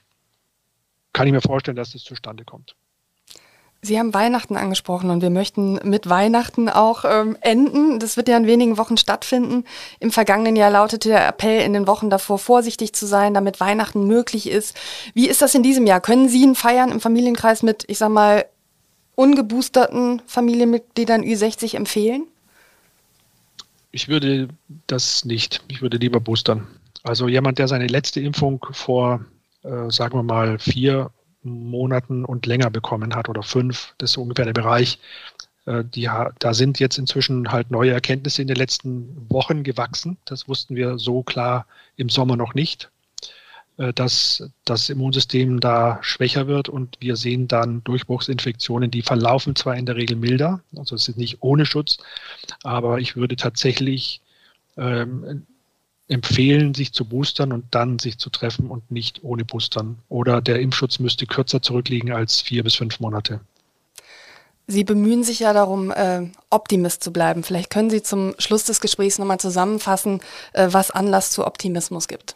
kann ich mir vorstellen, dass das zustande kommt. Sie haben Weihnachten angesprochen und wir möchten mit Weihnachten auch ähm, enden. Das wird ja in wenigen Wochen stattfinden. Im vergangenen Jahr lautete der Appell in den Wochen davor, vorsichtig zu sein, damit Weihnachten möglich ist. Wie ist das in diesem Jahr? Können Sie ein Feiern im Familienkreis mit, ich sag mal, ungeboosterten Familienmitgliedern Ü60 empfehlen? Ich würde das nicht. Ich würde lieber boostern. Also jemand, der seine letzte Impfung vor äh, sagen wir mal, vier Monaten und länger bekommen hat oder fünf, das ist ungefähr der Bereich. Äh, die, da sind jetzt inzwischen halt neue Erkenntnisse in den letzten Wochen gewachsen. Das wussten wir so klar im Sommer noch nicht, äh, dass das Immunsystem da schwächer wird und wir sehen dann Durchbruchsinfektionen, die verlaufen zwar in der Regel milder, also es ist nicht ohne Schutz, aber ich würde tatsächlich ähm, empfehlen, sich zu boostern und dann sich zu treffen und nicht ohne Boostern. Oder der Impfschutz müsste kürzer zurückliegen als vier bis fünf Monate. Sie bemühen sich ja darum, äh, Optimist zu bleiben. Vielleicht können Sie zum Schluss des Gesprächs nochmal zusammenfassen, äh, was Anlass zu Optimismus gibt.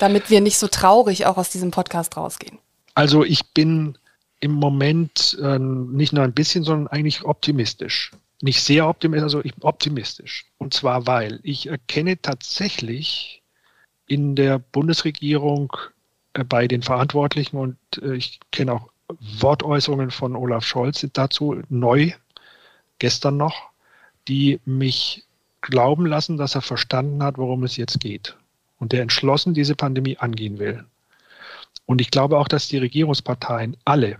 Damit wir nicht so traurig auch aus diesem Podcast rausgehen. Also ich bin im Moment äh, nicht nur ein bisschen, sondern eigentlich optimistisch nicht sehr optimistisch, also ich optimistisch. Und zwar, weil ich erkenne tatsächlich in der Bundesregierung äh, bei den Verantwortlichen und äh, ich kenne auch Wortäußerungen von Olaf Scholz dazu neu, gestern noch, die mich glauben lassen, dass er verstanden hat, worum es jetzt geht und der entschlossen diese Pandemie angehen will. Und ich glaube auch, dass die Regierungsparteien alle,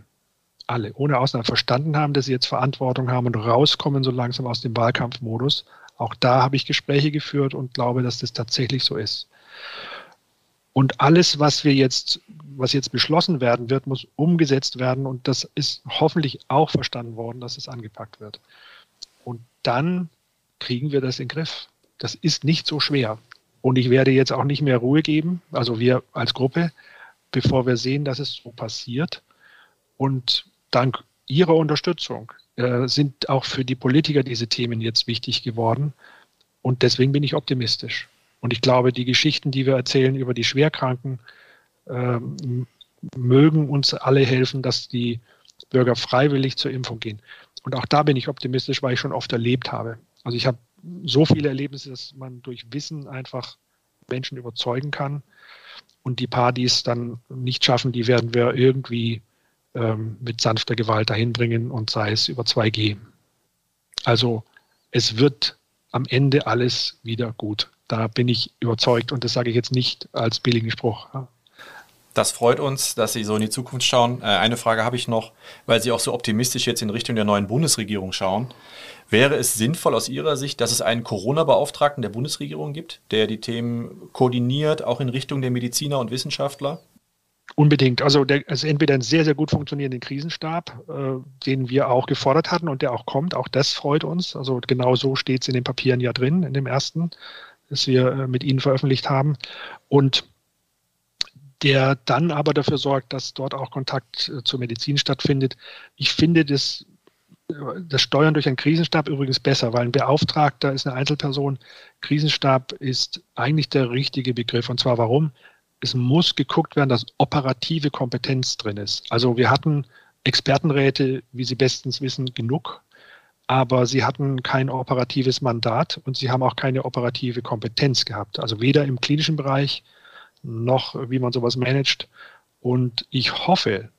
alle ohne Ausnahme verstanden haben, dass sie jetzt Verantwortung haben und rauskommen so langsam aus dem Wahlkampfmodus. Auch da habe ich Gespräche geführt und glaube, dass das tatsächlich so ist. Und alles, was wir jetzt, was jetzt beschlossen werden wird, muss umgesetzt werden. Und das ist hoffentlich auch verstanden worden, dass es angepackt wird. Und dann kriegen wir das in den Griff. Das ist nicht so schwer. Und ich werde jetzt auch nicht mehr Ruhe geben, also wir als Gruppe, bevor wir sehen, dass es so passiert. Und dank Ihrer Unterstützung äh, sind auch für die Politiker diese Themen jetzt wichtig geworden. Und deswegen bin ich optimistisch. Und ich glaube, die Geschichten, die wir erzählen über die Schwerkranken, äh, mögen uns alle helfen, dass die Bürger freiwillig zur Impfung gehen. Und auch da bin ich optimistisch, weil ich schon oft erlebt habe. Also ich habe so viele Erlebnisse, dass man durch Wissen einfach Menschen überzeugen kann. Und die paar, die es dann nicht schaffen, die werden wir irgendwie ähm, mit sanfter Gewalt dahin bringen und sei es über 2G. Also es wird am Ende alles wieder gut. Da bin ich überzeugt und das sage ich jetzt nicht als billigen Spruch. Das freut uns, dass Sie so in die Zukunft schauen. Äh, eine Frage habe ich noch, weil Sie auch so optimistisch jetzt in Richtung der neuen Bundesregierung schauen. Wäre es sinnvoll aus Ihrer Sicht, dass es einen Corona-Beauftragten der Bundesregierung gibt, der die Themen koordiniert, auch in Richtung der Mediziner und Wissenschaftler? Unbedingt. Also, der, also entweder einen sehr, sehr gut funktionierenden Krisenstab, äh, den wir auch gefordert hatten und der auch kommt. Auch das freut uns. Also genau so steht es in den Papieren ja drin, in dem ersten, das wir äh, mit Ihnen veröffentlicht haben. Und der dann aber dafür sorgt, dass dort auch Kontakt äh, zur Medizin stattfindet. Ich finde das, äh, das Steuern durch einen Krisenstab übrigens besser, weil ein Beauftragter ist eine Einzelperson. Krisenstab ist eigentlich der richtige Begriff. Und zwar warum? Es muss geguckt werden, dass operative Kompetenz drin ist. Also wir hatten Expertenräte, wie Sie bestens wissen, genug, aber sie hatten kein operatives Mandat und sie haben auch keine operative Kompetenz gehabt. Also weder im klinischen Bereich noch wie man sowas managt. Und ich hoffe,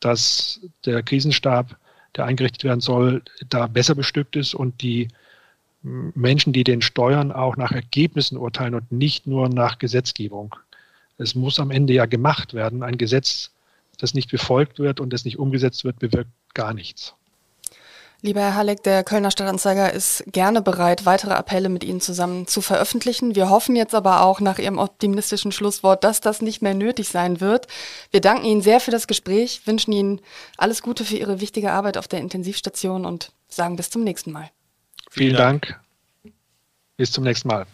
dass der Krisenstab, der eingerichtet werden soll, da besser bestückt ist und die Menschen, die den steuern, auch nach Ergebnissen urteilen und nicht nur nach Gesetzgebung. Es muss am Ende ja gemacht werden. Ein Gesetz, das nicht befolgt wird und das nicht umgesetzt wird, bewirkt gar nichts. Lieber Herr Halleck, der Kölner Stadtanzeiger ist gerne bereit, weitere Appelle mit Ihnen zusammen zu veröffentlichen. Wir hoffen jetzt aber auch nach Ihrem optimistischen Schlusswort, dass das nicht mehr nötig sein wird. Wir danken Ihnen sehr für das Gespräch, wünschen Ihnen alles Gute für Ihre wichtige Arbeit auf der Intensivstation und sagen bis zum nächsten Mal. Vielen Dank. Bis zum nächsten Mal.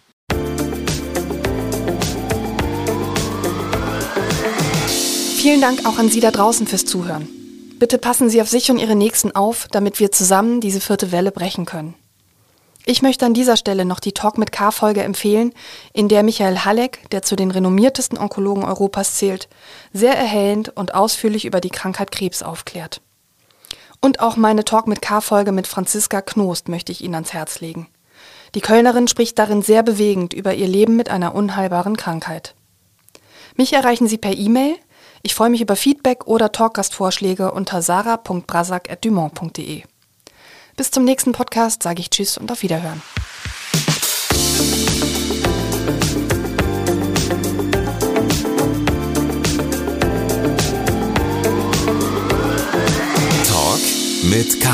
Vielen Dank auch an Sie da draußen fürs Zuhören. Bitte passen Sie auf sich und Ihre Nächsten auf, damit wir zusammen diese vierte Welle brechen können. Ich möchte an dieser Stelle noch die Talk mit K-Folge empfehlen, in der Michael Halleck, der zu den renommiertesten Onkologen Europas zählt, sehr erhellend und ausführlich über die Krankheit Krebs aufklärt. Und auch meine Talk mit K-Folge mit Franziska Knost möchte ich Ihnen ans Herz legen. Die Kölnerin spricht darin sehr bewegend über ihr Leben mit einer unheilbaren Krankheit. Mich erreichen Sie per E-Mail ich freue mich über Feedback oder Talkgastvorschläge unter sarah.brasak.dumont.de. Bis zum nächsten Podcast sage ich Tschüss und auf Wiederhören. Talk mit K.